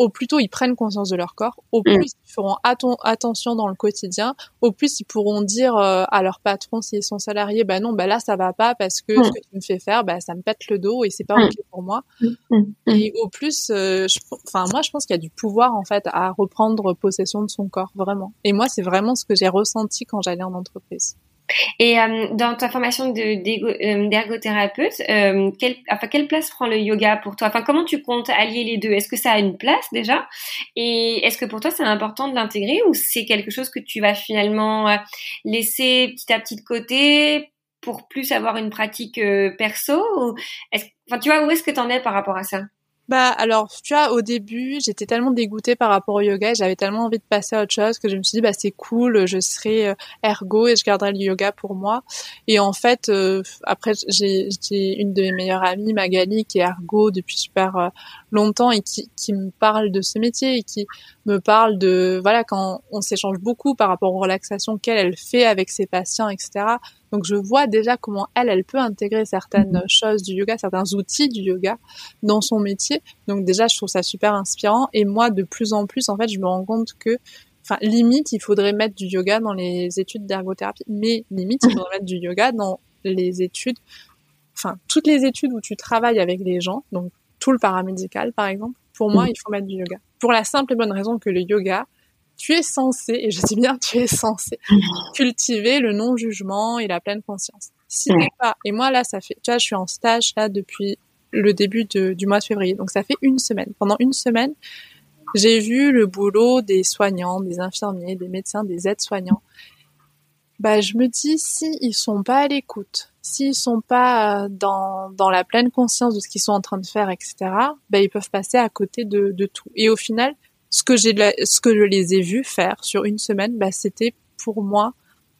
au plus tôt ils prennent conscience de leur corps, au mm. plus ils feront attention dans le quotidien, au plus ils pourront dire euh, à leur patron s'ils sont salariés, bah non, bah là ça va pas parce que mm. ce que tu me fais faire, bah ça me pète le dos et c'est pas mm. ok pour moi. Et au plus, euh, enfin moi je pense qu'il y a du pouvoir en fait à reprendre possession de son corps vraiment. Et moi c'est vraiment ce que j'ai ressenti quand j'allais en entreprise. Et euh, dans ta formation euh, d'ergothérapeute, euh, quelle, enfin, quelle place prend le yoga pour toi? Enfin, comment tu comptes allier les deux? Est-ce que ça a une place déjà? Et est-ce que pour toi c'est important de l'intégrer ou c'est quelque chose que tu vas finalement euh, laisser petit à petit de côté pour plus avoir une pratique perso ou Enfin, tu vois, où est-ce que tu en es par rapport à ça? Bah alors, tu vois, au début, j'étais tellement dégoûtée par rapport au yoga, j'avais tellement envie de passer à autre chose que je me suis dit bah c'est cool, je serai euh, ergo et je garderai le yoga pour moi. Et en fait, euh, après j'ai une de mes meilleures amies, Magali, qui est ergo depuis super euh, longtemps et qui, qui me parle de ce métier et qui me parle de voilà quand on s'échange beaucoup par rapport aux relaxations qu'elle elle fait avec ses patients, etc. Donc je vois déjà comment elle, elle peut intégrer certaines mhm. choses du yoga, certains outils du yoga dans son métier. Donc déjà, je trouve ça super inspirant. Et moi, de plus en plus, en fait, je me rends compte que, enfin, limite, il faudrait mettre du yoga dans les études d'ergothérapie. Mais limite, il [laughs] faudrait mettre du yoga dans les études, enfin, toutes les études où tu travailles avec les gens, donc tout le paramédical, par exemple. Pour moi, mhm. il faut mettre du yoga. pour la simple et bonne raison que le yoga, tu es censé, et je dis bien tu es censé, [laughs] cultiver le non-jugement et la pleine conscience. Si t'es pas, et moi là, ça fait, tu vois, je suis en stage là depuis le début du mois de février, donc ça fait une semaine. Pendant une semaine, j'ai vu le boulot des soignants, des infirmiers, des médecins, des aides-soignants. Bah, je me dis, si ils sont pas à l'écoute, s'ils sont pas dans, dans la pleine conscience de ce qu'ils sont en train de faire, etc., bah, ils peuvent passer à côté de, de tout. Et au final, ce que j'ai, ce que je les ai vus faire sur une semaine, bah, c'était pour moi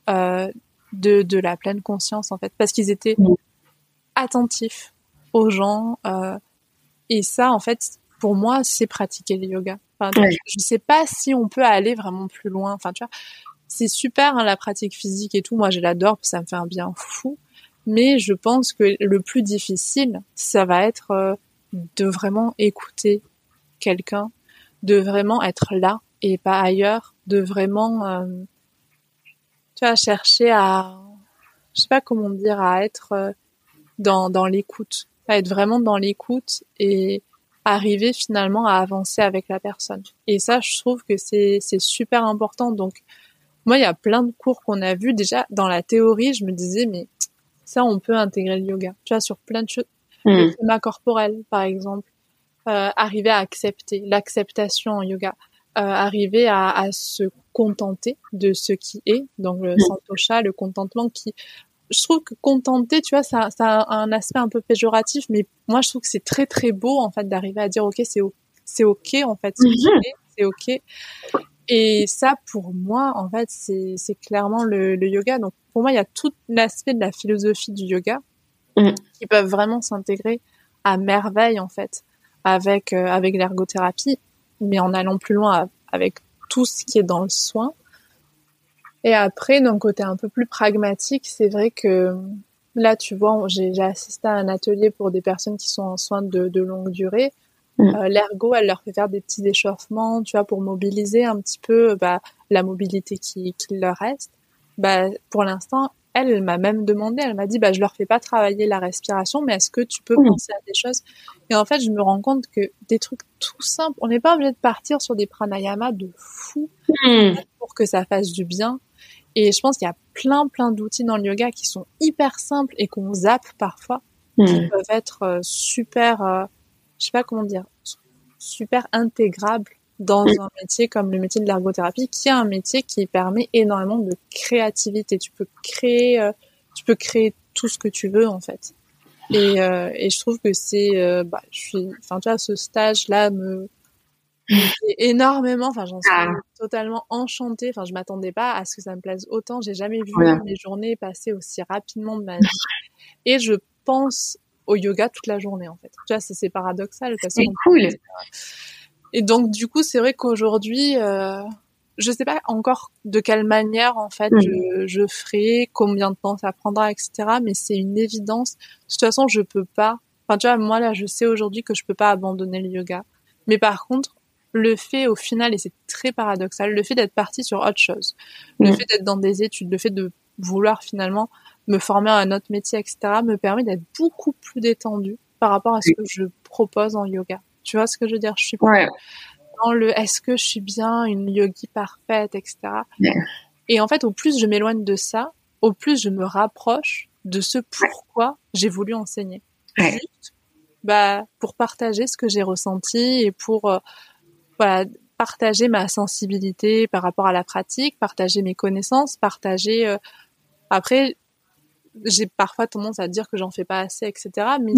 euh, de, de la pleine conscience en fait, parce qu'ils étaient attentifs aux gens. Euh, et ça, en fait, pour moi, c'est pratiquer le yoga. Enfin, Je sais pas si on peut aller vraiment plus loin. Enfin, tu vois, c'est super hein, la pratique physique et tout. Moi, je l'adore, ça me fait un bien fou. Mais je pense que le plus difficile, ça va être euh, de vraiment écouter quelqu'un de vraiment être là et pas ailleurs, de vraiment, euh, tu vois, chercher à, je sais pas comment dire, à être euh, dans, dans l'écoute, à être vraiment dans l'écoute et arriver finalement à avancer avec la personne. Et ça, je trouve que c'est, c'est super important. Donc, moi, il y a plein de cours qu'on a vus. Déjà, dans la théorie, je me disais, mais ça, on peut intégrer le yoga. Tu vois, sur plein de choses. Mmh. Le schéma corporel, par exemple. Euh, arriver à accepter, l'acceptation en yoga, euh, arriver à, à, se contenter de ce qui est, donc le mm. santosha, le contentement qui je trouve que contenter, tu vois, ça, ça a un aspect un peu péjoratif, mais moi je trouve que c'est très très beau en fait d'arriver à dire ok c'est c'est ok en fait, mm-hmm. c'est ok. Et ça pour moi en fait c'est clairement le, le, yoga. Donc pour moi il y a tout l'aspect de la philosophie du yoga mm. qui peuvent vraiment s'intégrer à merveille en fait avec euh, avec l'ergothérapie, mais en allant plus loin avec tout ce qui est dans le soin. Et après, d'un côté un peu plus pragmatique, c'est vrai que là, tu vois, j'ai assisté à un atelier pour des personnes qui sont en soins de, de longue durée. Mm. Euh, L'ergo, elle leur fait faire des petits échauffements, tu vois, pour mobiliser un petit peu bah, la mobilité qui, qui leur reste. Bah, pour l'instant, elle, elle m'a même demandé, elle m'a dit, bah, je leur fais pas travailler la respiration, mais est-ce que tu peux penser à des choses? Et en fait, je me rends compte que des trucs tout simples, on n'est pas obligé de partir sur des pranayamas de fou hmm. pour que ça fasse du bien. Et je pense qu'il y a plein, plein d'outils dans le yoga qui sont hyper simples et qu'on zappe parfois, qui hmm. peuvent être euh, super, euh, je sais pas comment dire, super intégrables dans un métier comme le métier de l'ergothérapie, qui est un métier qui permet énormément de créativité. Tu peux créer, euh, tu peux créer tout ce que tu veux en fait. Et, euh, et je trouve que c'est, euh, bah, je suis, enfin tu vois, ce stage-là me, me énormément. Enfin, j'en suis ah. totalement enchantée. Enfin, je m'attendais pas à ce que ça me plaise autant. J'ai jamais vu mes journées passer aussi rapidement de ma vie. Et je pense au yoga toute la journée en fait. Tu vois, c'est paradoxal. C'est cool. Et donc du coup, c'est vrai qu'aujourd'hui, euh, je sais pas encore de quelle manière en fait mm. je, je ferai, combien de temps ça prendra, etc. Mais c'est une évidence. De toute façon, je peux pas. Enfin, tu vois, moi là, je sais aujourd'hui que je peux pas abandonner le yoga. Mais par contre, le fait au final, et c'est très paradoxal, le fait d'être parti sur autre chose, le mm. fait d'être dans des études, le fait de vouloir finalement me former à un autre métier, etc., me permet d'être beaucoup plus détendu par rapport à ce que je propose en yoga. Tu vois ce que je veux dire? Je suis pas dans le est-ce que je suis bien une yogi parfaite, etc. Et en fait, au plus je m'éloigne de ça, au plus je me rapproche de ce pourquoi j'ai voulu enseigner. Juste, bah, pour partager ce que j'ai ressenti et pour euh, voilà, partager ma sensibilité par rapport à la pratique, partager mes connaissances, partager. Euh, après, j'ai parfois tendance à dire que j'en fais pas assez, etc. Mais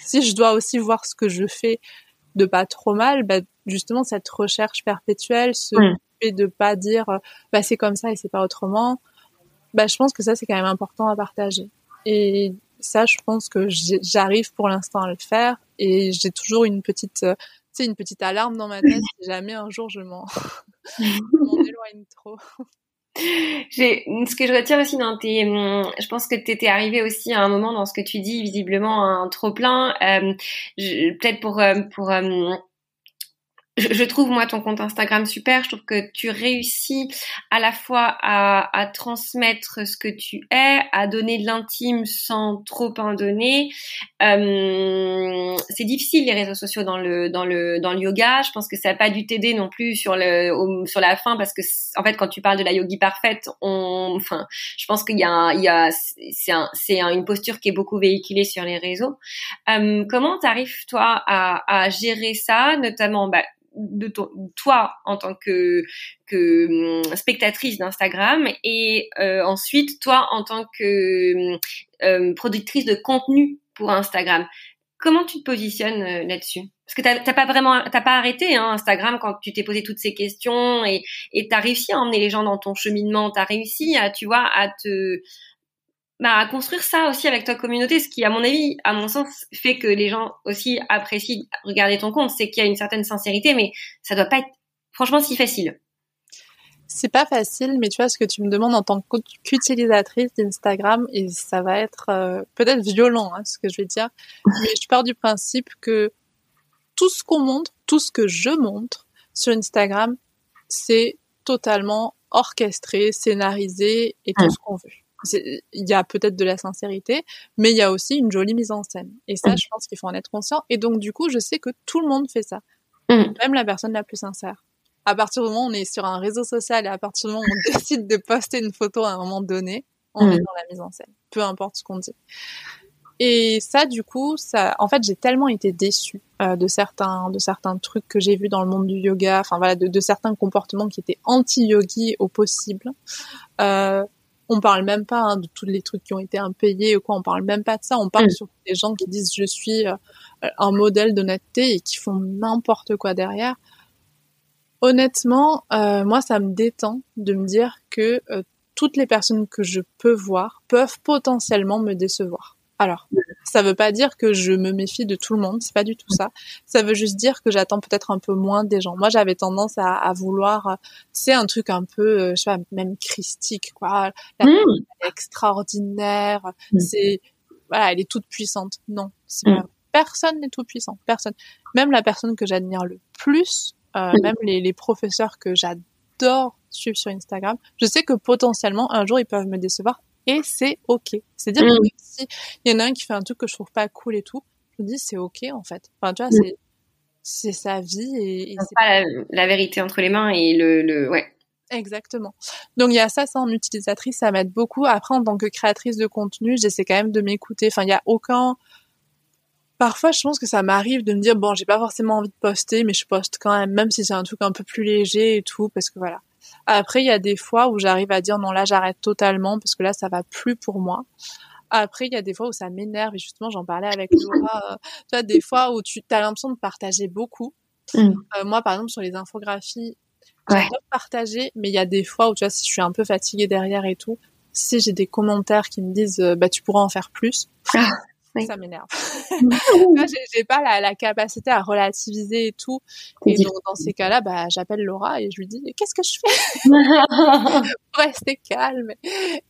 si je dois aussi voir ce que je fais de pas trop mal, bah, justement cette recherche perpétuelle, ce fait de pas dire bah c'est comme ça et c'est pas autrement, bah je pense que ça c'est quand même important à partager. Et ça, je pense que j'arrive pour l'instant à le faire et j'ai toujours une petite, tu sais, une petite alarme dans ma tête [laughs] si jamais un jour je m'en [laughs] [laughs] éloigne trop. Ce que je retire aussi dans tes, hum, je pense que tu étais arrivé aussi à un moment dans ce que tu dis, visiblement un trop plein. Euh, peut-être pour euh, pour je, trouve moi ton compte Instagram super. Je trouve que tu réussis à la fois à, à transmettre ce que tu es, à donner de l'intime sans trop en donner. Euh, c'est difficile les réseaux sociaux dans le dans le dans le yoga. Je pense que ça n'a pas dû t'aider non plus sur le sur la fin parce que en fait quand tu parles de la yogi parfaite, on enfin je pense qu'il y a il y a c'est un, c'est une posture qui est beaucoup véhiculée sur les réseaux. Euh, comment t'arrives toi à, à gérer ça, notamment bah, de toi en tant que, que hum, spectatrice d'Instagram et euh, ensuite toi en tant que euh, productrice de contenu pour Instagram. Comment tu te positionnes euh, là-dessus? Parce que t'as pas vraiment, t'as pas arrêté hein, Instagram quand tu t'es posé toutes ces questions et et t'as réussi à emmener les gens dans ton cheminement. T'as réussi à, tu vois, à te bah, à construire ça aussi avec ta communauté, ce qui, à mon avis, à mon sens, fait que les gens aussi apprécient regarder ton compte, c'est qu'il y a une certaine sincérité, mais ça doit pas être, franchement, si facile. C'est pas facile, mais tu vois ce que tu me demandes en tant qu'utilisatrice d'Instagram, et ça va être euh, peut-être violent, hein, ce que je vais dire, mais je pars du principe que tout ce qu'on montre, tout ce que je montre sur Instagram, c'est totalement orchestré, scénarisé et tout ce qu'on veut il y a peut-être de la sincérité, mais il y a aussi une jolie mise en scène. Et ça, mm. je pense qu'il faut en être conscient. Et donc, du coup, je sais que tout le monde fait ça. Mm. Même la personne la plus sincère. À partir du moment où on est sur un réseau social et à partir du moment où on [laughs] décide de poster une photo à un moment donné, on est mm. dans la mise en scène. Peu importe ce qu'on dit. Et ça, du coup, ça, en fait, j'ai tellement été déçue euh, de certains, de certains trucs que j'ai vus dans le monde du yoga, enfin voilà, de, de certains comportements qui étaient anti-yogi au possible. Euh, on parle même pas hein, de tous les trucs qui ont été impayés ou quoi, on parle même pas de ça, on parle mm. sur des gens qui disent je suis euh, un modèle d'honnêteté et qui font n'importe quoi derrière. Honnêtement, euh, moi ça me détend de me dire que euh, toutes les personnes que je peux voir peuvent potentiellement me décevoir. Alors, ça veut pas dire que je me méfie de tout le monde, c'est pas du tout ça. Ça veut juste dire que j'attends peut-être un peu moins des gens. Moi, j'avais tendance à, à vouloir, c'est un truc un peu, euh, je sais pas, même christique, quoi. La mmh. est extraordinaire, mmh. c'est, voilà, elle est toute puissante. Non, c'est mmh. personne n'est tout puissant, personne. Même la personne que j'admire le plus, euh, même les, les professeurs que j'adore suivre sur Instagram, je sais que potentiellement un jour ils peuvent me décevoir et c'est ok. C'est-à-dire que mm. si il y en a un qui fait un truc que je trouve pas cool et tout, je me dis c'est ok en fait. Enfin tu vois, mm. c'est c'est sa vie et, et c'est pas la, vérité entre les mains et le, le ouais. Exactement. Donc il y a ça, ça en utilisatrice, ça m'aide beaucoup. Après en tant que créatrice de contenu, j'essaie quand même de m'écouter. Enfin il y a aucun Parfois, je pense que ça m'arrive de me dire bon, j'ai pas forcément envie de poster, mais je poste quand même, même si c'est un truc un peu plus léger et tout, parce que voilà, après, il y a des fois où j'arrive à dire non, là, j'arrête totalement parce que là, ça va plus pour moi. Après, il y a des fois où ça m'énerve et justement, j'en parlais avec Laura. Tu vois, des fois où tu as l'impression de partager beaucoup. Mm. Euh, moi, par exemple, sur les infographies, j'adore partager, mais il y a des fois où tu vois, si je suis un peu fatiguée derrière et tout, si j'ai des commentaires qui me disent euh, bah tu pourras en faire plus, ça m'énerve. [laughs] [laughs] j'ai pas la, la, capacité à relativiser et tout. Et donc dans ces cas-là, bah j'appelle Laura et je lui dis qu'est-ce que je fais? [laughs] Pour rester calme.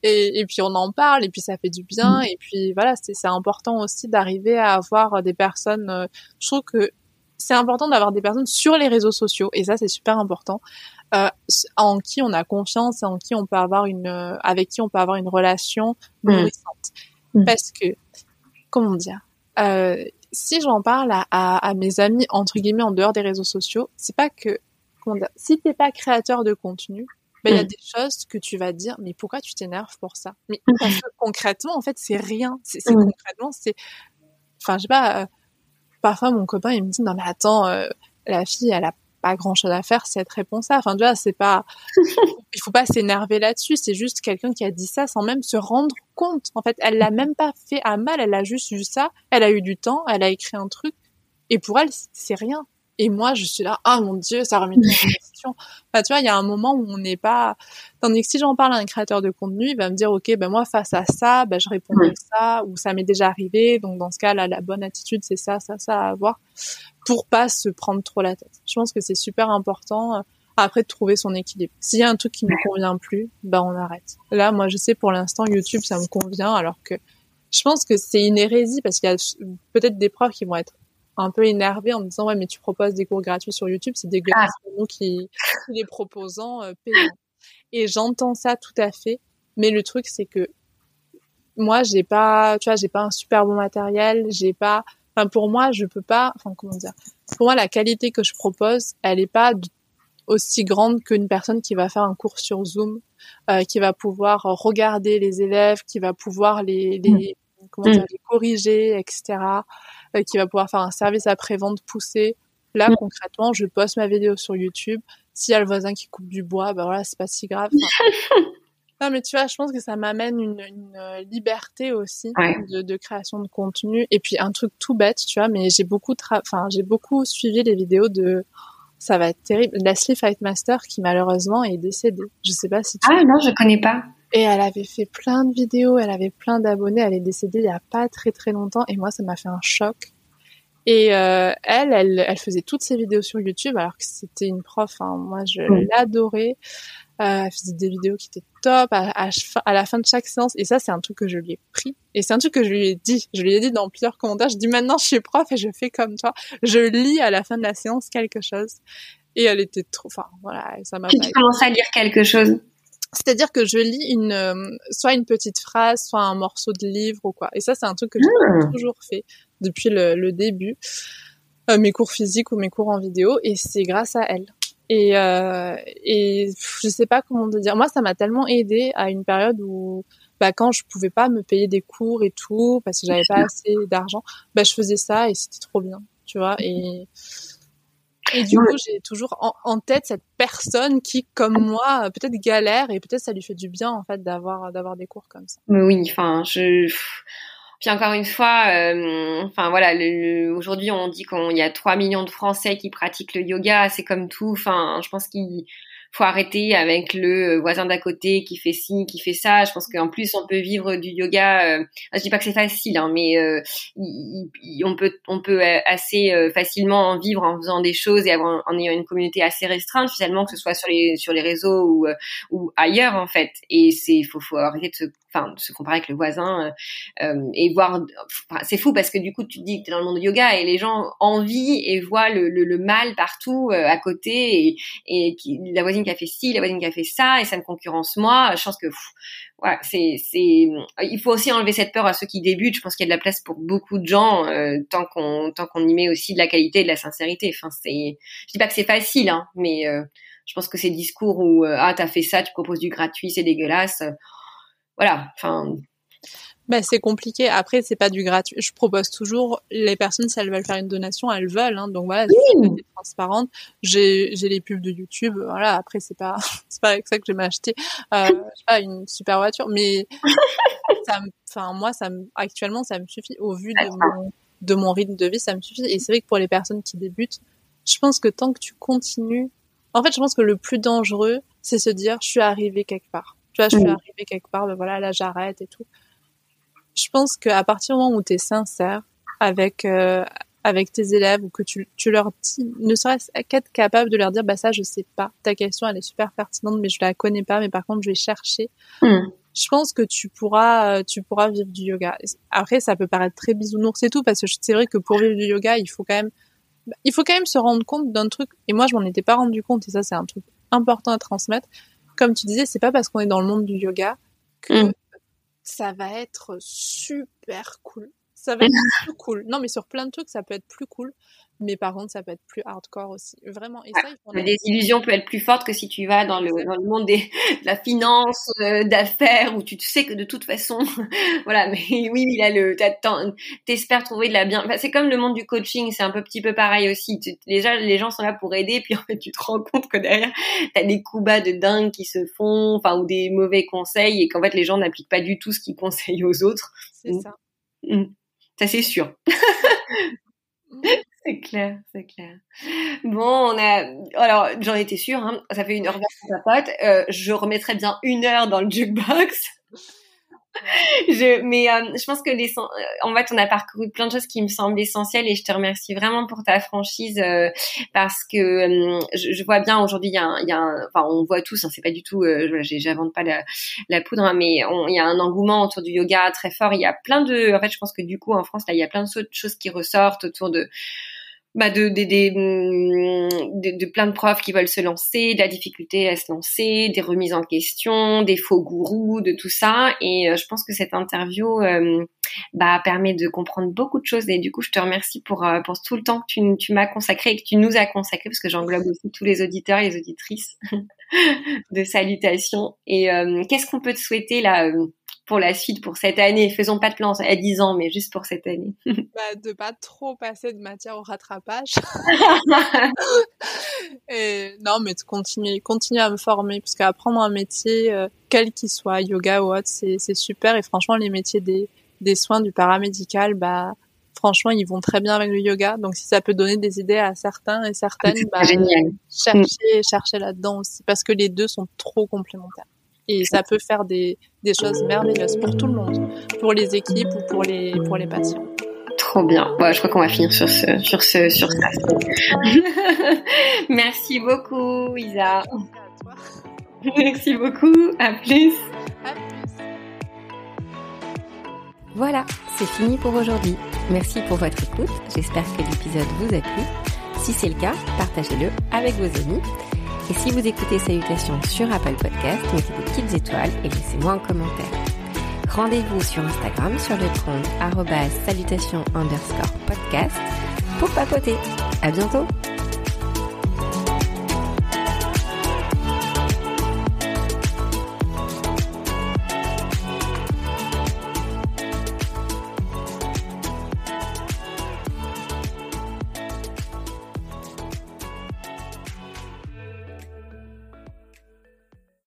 Et, et puis on en parle et puis ça fait du bien. Mm. Et puis voilà, c'est important aussi d'arriver à avoir des personnes. Euh, je trouve que c'est important d'avoir des personnes sur les réseaux sociaux et ça c'est super important. Euh, en qui on a confiance et en qui on peut avoir une, euh, avec qui on peut avoir une relation mm. nourrissante. Mm. Parce que comment dire? Euh, si j'en parle à, à, mes amis entre guillemets en dehors des réseaux sociaux, c'est pas que comment dire, si t'es pas créateur de contenu, ben il y a mm. des choses que tu vas dire, mais pourquoi tu t'énerves pour ça? Mais mm. parce que concrètement, en fait, c'est rien. C'est mm. concrètement, c'est, enfin, je sais pas. Euh, parfois, mon copain il me dit non mais attends, euh, la fille, elle a pas grand chose à faire si elle te répond ça. Enfin, tu vois, c'est pas, [laughs] il faut pas s'énerver là-dessus. C'est juste quelqu'un qui a dit ça sans même se rendre compte. En fait, elle l'a même pas fait à mal. Elle a juste vu ça. Elle a eu du temps. Elle a écrit un truc. Et pour elle, c'est rien. Et moi, je suis là, ah mon dieu, ça remet en question. Enfin, tu vois, il y a un moment où on n'est pas. Tandis que si j'en parle à un créateur de contenu, il va me dire, ok, ben moi face à ça, ben je réponds à ça, ou ça m'est déjà arrivé. Donc dans ce cas, là, la bonne attitude, c'est ça, ça, ça à avoir, pour pas se prendre trop la tête. Je pense que c'est super important. Euh, après de trouver son équilibre. S'il y a un truc qui ne convient plus, ben on arrête. Là, moi, je sais pour l'instant, YouTube, ça me convient, alors que je pense que c'est une hérésie parce qu'il y a peut-être des profs qui vont être un peu énervée en me disant ouais mais tu proposes des cours gratuits sur YouTube, c'est dégueulasse ah. nous qui, les proposons euh, payants. Et j'entends ça tout à fait, mais le truc c'est que moi j'ai pas, tu vois, j'ai pas un super bon matériel, j'ai pas, enfin pour moi je peux pas, enfin comment dire, pour moi la qualité que je propose, elle est pas aussi grande qu'une personne qui va faire un cours sur Zoom, euh, qui va pouvoir regarder les élèves, qui va pouvoir les, les mm. comment dire, mm. les corriger, etc., euh, qui va pouvoir faire un service après-vente poussé. Là, mm. concrètement, je poste ma vidéo sur YouTube. S'il y a le voisin qui coupe du bois, ben voilà, c'est pas si grave. [laughs] non, mais tu vois, je pense que ça m'amène une, une, liberté aussi de, de, création de contenu. Et puis un truc tout bête, tu vois, mais j'ai beaucoup, enfin, j'ai beaucoup suivi les vidéos de ça va être terrible. Leslie Fightmaster qui malheureusement est décédée. Je sais pas si tu Ah non, je connais pas. Et elle avait fait plein de vidéos, elle avait plein d'abonnés, elle est décédée il y a pas très très longtemps et moi ça m'a fait un choc. Et euh, elle, elle, elle faisait toutes ses vidéos sur YouTube alors que c'était une prof. Hein. Moi, je l'adorais. Euh, elle faisait des vidéos qui étaient top à, à, la fin de chaque séance. Et ça, c'est un truc que je lui ai pris. Et c'est un truc que je lui ai dit. Je lui ai dit dans plusieurs commentaires. Je dis maintenant, je suis prof et je fais comme toi. Je lis à la fin de la séance quelque chose. Et elle était trop. Enfin, voilà, ça m'a. Tu commences à lire quelque chose. C'est-à-dire que je lis une, euh, soit une petite phrase, soit un morceau de livre ou quoi. Et ça, c'est un truc que j'ai hmm. toujours fait depuis le, le début, euh, mes cours physiques ou mes cours en vidéo. Et c'est grâce à elle. Et, euh, et je sais pas comment te dire. Moi, ça m'a tellement aidé à une période où, bah, quand je pouvais pas me payer des cours et tout, parce que j'avais pas [laughs] assez d'argent, bah, je faisais ça et c'était trop bien, tu vois. Et, et du coup, j'ai toujours en, en, tête cette personne qui, comme moi, peut-être galère et peut-être ça lui fait du bien, en fait, d'avoir, d'avoir des cours comme ça. Oui, enfin, je, puis encore une fois, euh, enfin voilà, aujourd'hui on dit qu'il y a 3 millions de Français qui pratiquent le yoga, c'est comme tout. Enfin, je pense qu'il faut arrêter avec le voisin d'à côté qui fait ci, qui fait ça. Je pense qu'en plus on peut vivre du yoga. Euh, je dis pas que c'est facile, hein, mais euh, on peut on peut assez euh, facilement en vivre en faisant des choses et en ayant une communauté assez restreinte finalement, que ce soit sur les sur les réseaux ou euh, ou ailleurs en fait. Et c'est faut faut arrêter de se enfin se comparer avec le voisin euh, et voir c'est fou parce que du coup tu te dis que tu es dans le monde du yoga et les gens envient et voient le, le, le mal partout à côté et, et qui, la voisine qui a fait ci, la voisine qui a fait ça, et ça me concurrence moi. Je pense que ouais, c'est, c'est, il faut aussi enlever cette peur à ceux qui débutent. Je pense qu'il y a de la place pour beaucoup de gens euh, tant qu'on tant qu'on y met aussi de la qualité et de la sincérité. Enfin, c'est, je dis pas que c'est facile, hein, mais euh, je pense que ces discours où euh, ah t'as fait ça, tu proposes du gratuit, c'est dégueulasse. Voilà, enfin ben, c'est compliqué. Après, c'est pas du gratuit. Je propose toujours les personnes si elles veulent faire une donation, elles veulent. Hein. Donc voilà, c'est transparente. J'ai j'ai les pubs de YouTube. Voilà. Après, c'est pas [laughs] c'est pas avec ça que je vais m'acheter euh, pas une super voiture, mais [laughs] ça enfin moi ça me actuellement ça me suffit au vu de mon de mon rythme de vie, ça me suffit. Et c'est vrai que pour les personnes qui débutent, je pense que tant que tu continues, en fait, je pense que le plus dangereux, c'est se dire je suis arrivé quelque part. Tu vois, je suis arrivé quelque part. Ben voilà, là j'arrête et tout je pense qu'à partir du moment où tu es sincère avec euh, avec tes élèves ou que tu, tu leur dis, ne serait-ce qu'être capable de leur dire, bah ça, je sais pas. Ta question, elle est super pertinente, mais je la connais pas. Mais par contre, je vais chercher. Hmm. Je pense que tu pourras, tu pourras vivre du yoga. Après, ça peut paraître très bisounours et tout, parce que c'est vrai que pour vivre du yoga, il faut quand même, il faut quand même se rendre compte d'un truc. Et moi, je m'en étais pas rendu compte. Et ça, c'est un truc important à transmettre. Comme tu disais, c'est pas parce qu'on est dans le monde du yoga que hmm ça va être super cool. Ça va être [laughs] plus cool. Non, mais sur plein de trucs, ça peut être plus cool. Mais par contre, ça peut être plus hardcore aussi. Vraiment. Et ça, La désillusion peut être plus forte que si tu vas dans le, dans le monde des, [laughs] de la finance, euh, d'affaires, où tu sais que de toute façon, [laughs] voilà, mais [laughs] oui, il a le, t'espères trouver de la bien, c'est comme le monde du coaching, c'est un peu petit peu pareil aussi. Tu, déjà, les gens sont là pour aider, puis en fait, tu te rends compte que derrière, t'as des coups bas de dingue qui se font, enfin, ou des mauvais conseils, et qu'en fait, les gens n'appliquent pas du tout ce qu'ils conseillent aux autres. C'est ça. Mmh. Ça, c'est sûr. C'est clair, c'est clair. Bon, on a. Alors, j'en étais sûre. Hein. Ça fait une heure vingt pote. Euh, je remettrai bien une heure dans le jukebox. je, mais euh, je pense que les, en fait, on a parcouru plein de choses qui me semblent essentielles et je te remercie vraiment pour ta franchise euh, parce que euh, je, je, vois bien aujourd'hui, il y a, un, il y a un, enfin, on voit tous, hein, c'est pas du tout, euh, j'invente pas la, la poudre, hein, mais il y a un engouement autour du yoga très fort. Il y a plein de, en fait, je pense que du coup, en France, là, il y a plein de choses qui ressortent autour de bah de, de, de, de, plein de profs qui veulent se lancer, de la difficulté à se lancer, des remises en question, des faux gourous, de tout ça. Et euh, je pense que cette interview euh, bah, permet de comprendre beaucoup de choses. Et du coup, je te remercie pour, euh, pour tout le temps que tu, tu m'as consacré et que tu nous as consacré, parce que j'englobe aussi tous les auditeurs et les auditrices [laughs] de salutations. Et qu'est-ce qu'on peut te souhaiter là pour la suite, pour cette année Faisons pas de plans à 10 ans, mais juste pour cette année. [laughs] bah, de pas trop passer de matière au rattrapage. [laughs] [laughs] et non, mais de continuer, continuer à me former, parce qu'apprendre un métier, euh, quel qu'il soit, yoga ou autre, c'est, c'est super. Et franchement, les métiers des, des soins, du paramédical, bah, franchement, ils vont très bien avec le yoga. Donc, si ça peut donner des idées à certains et certaines, bah, chercher, chercher là-dedans aussi, parce que les deux sont trop complémentaires. Et ça peut faire des, des choses merveilleuses pour tout le monde, pour les équipes ou pour les, pour les patients. Trop bien. je crois qu'on va finir sur ce, sur ce, sur ça. [laughs] Merci beaucoup, Isa. Merci beaucoup. À plus. À plus. Voilà, c'est fini pour aujourd'hui. Merci pour votre écoute. J'espère que l'épisode vous a plu. Si c'est le cas, partagez-le avec vos amis. Et si vous écoutez Salutations sur Apple Podcast, mettez des petites étoiles et laissez-moi un commentaire. Rendez-vous sur Instagram sur le compte salutations underscore podcast pour papoter. À bientôt!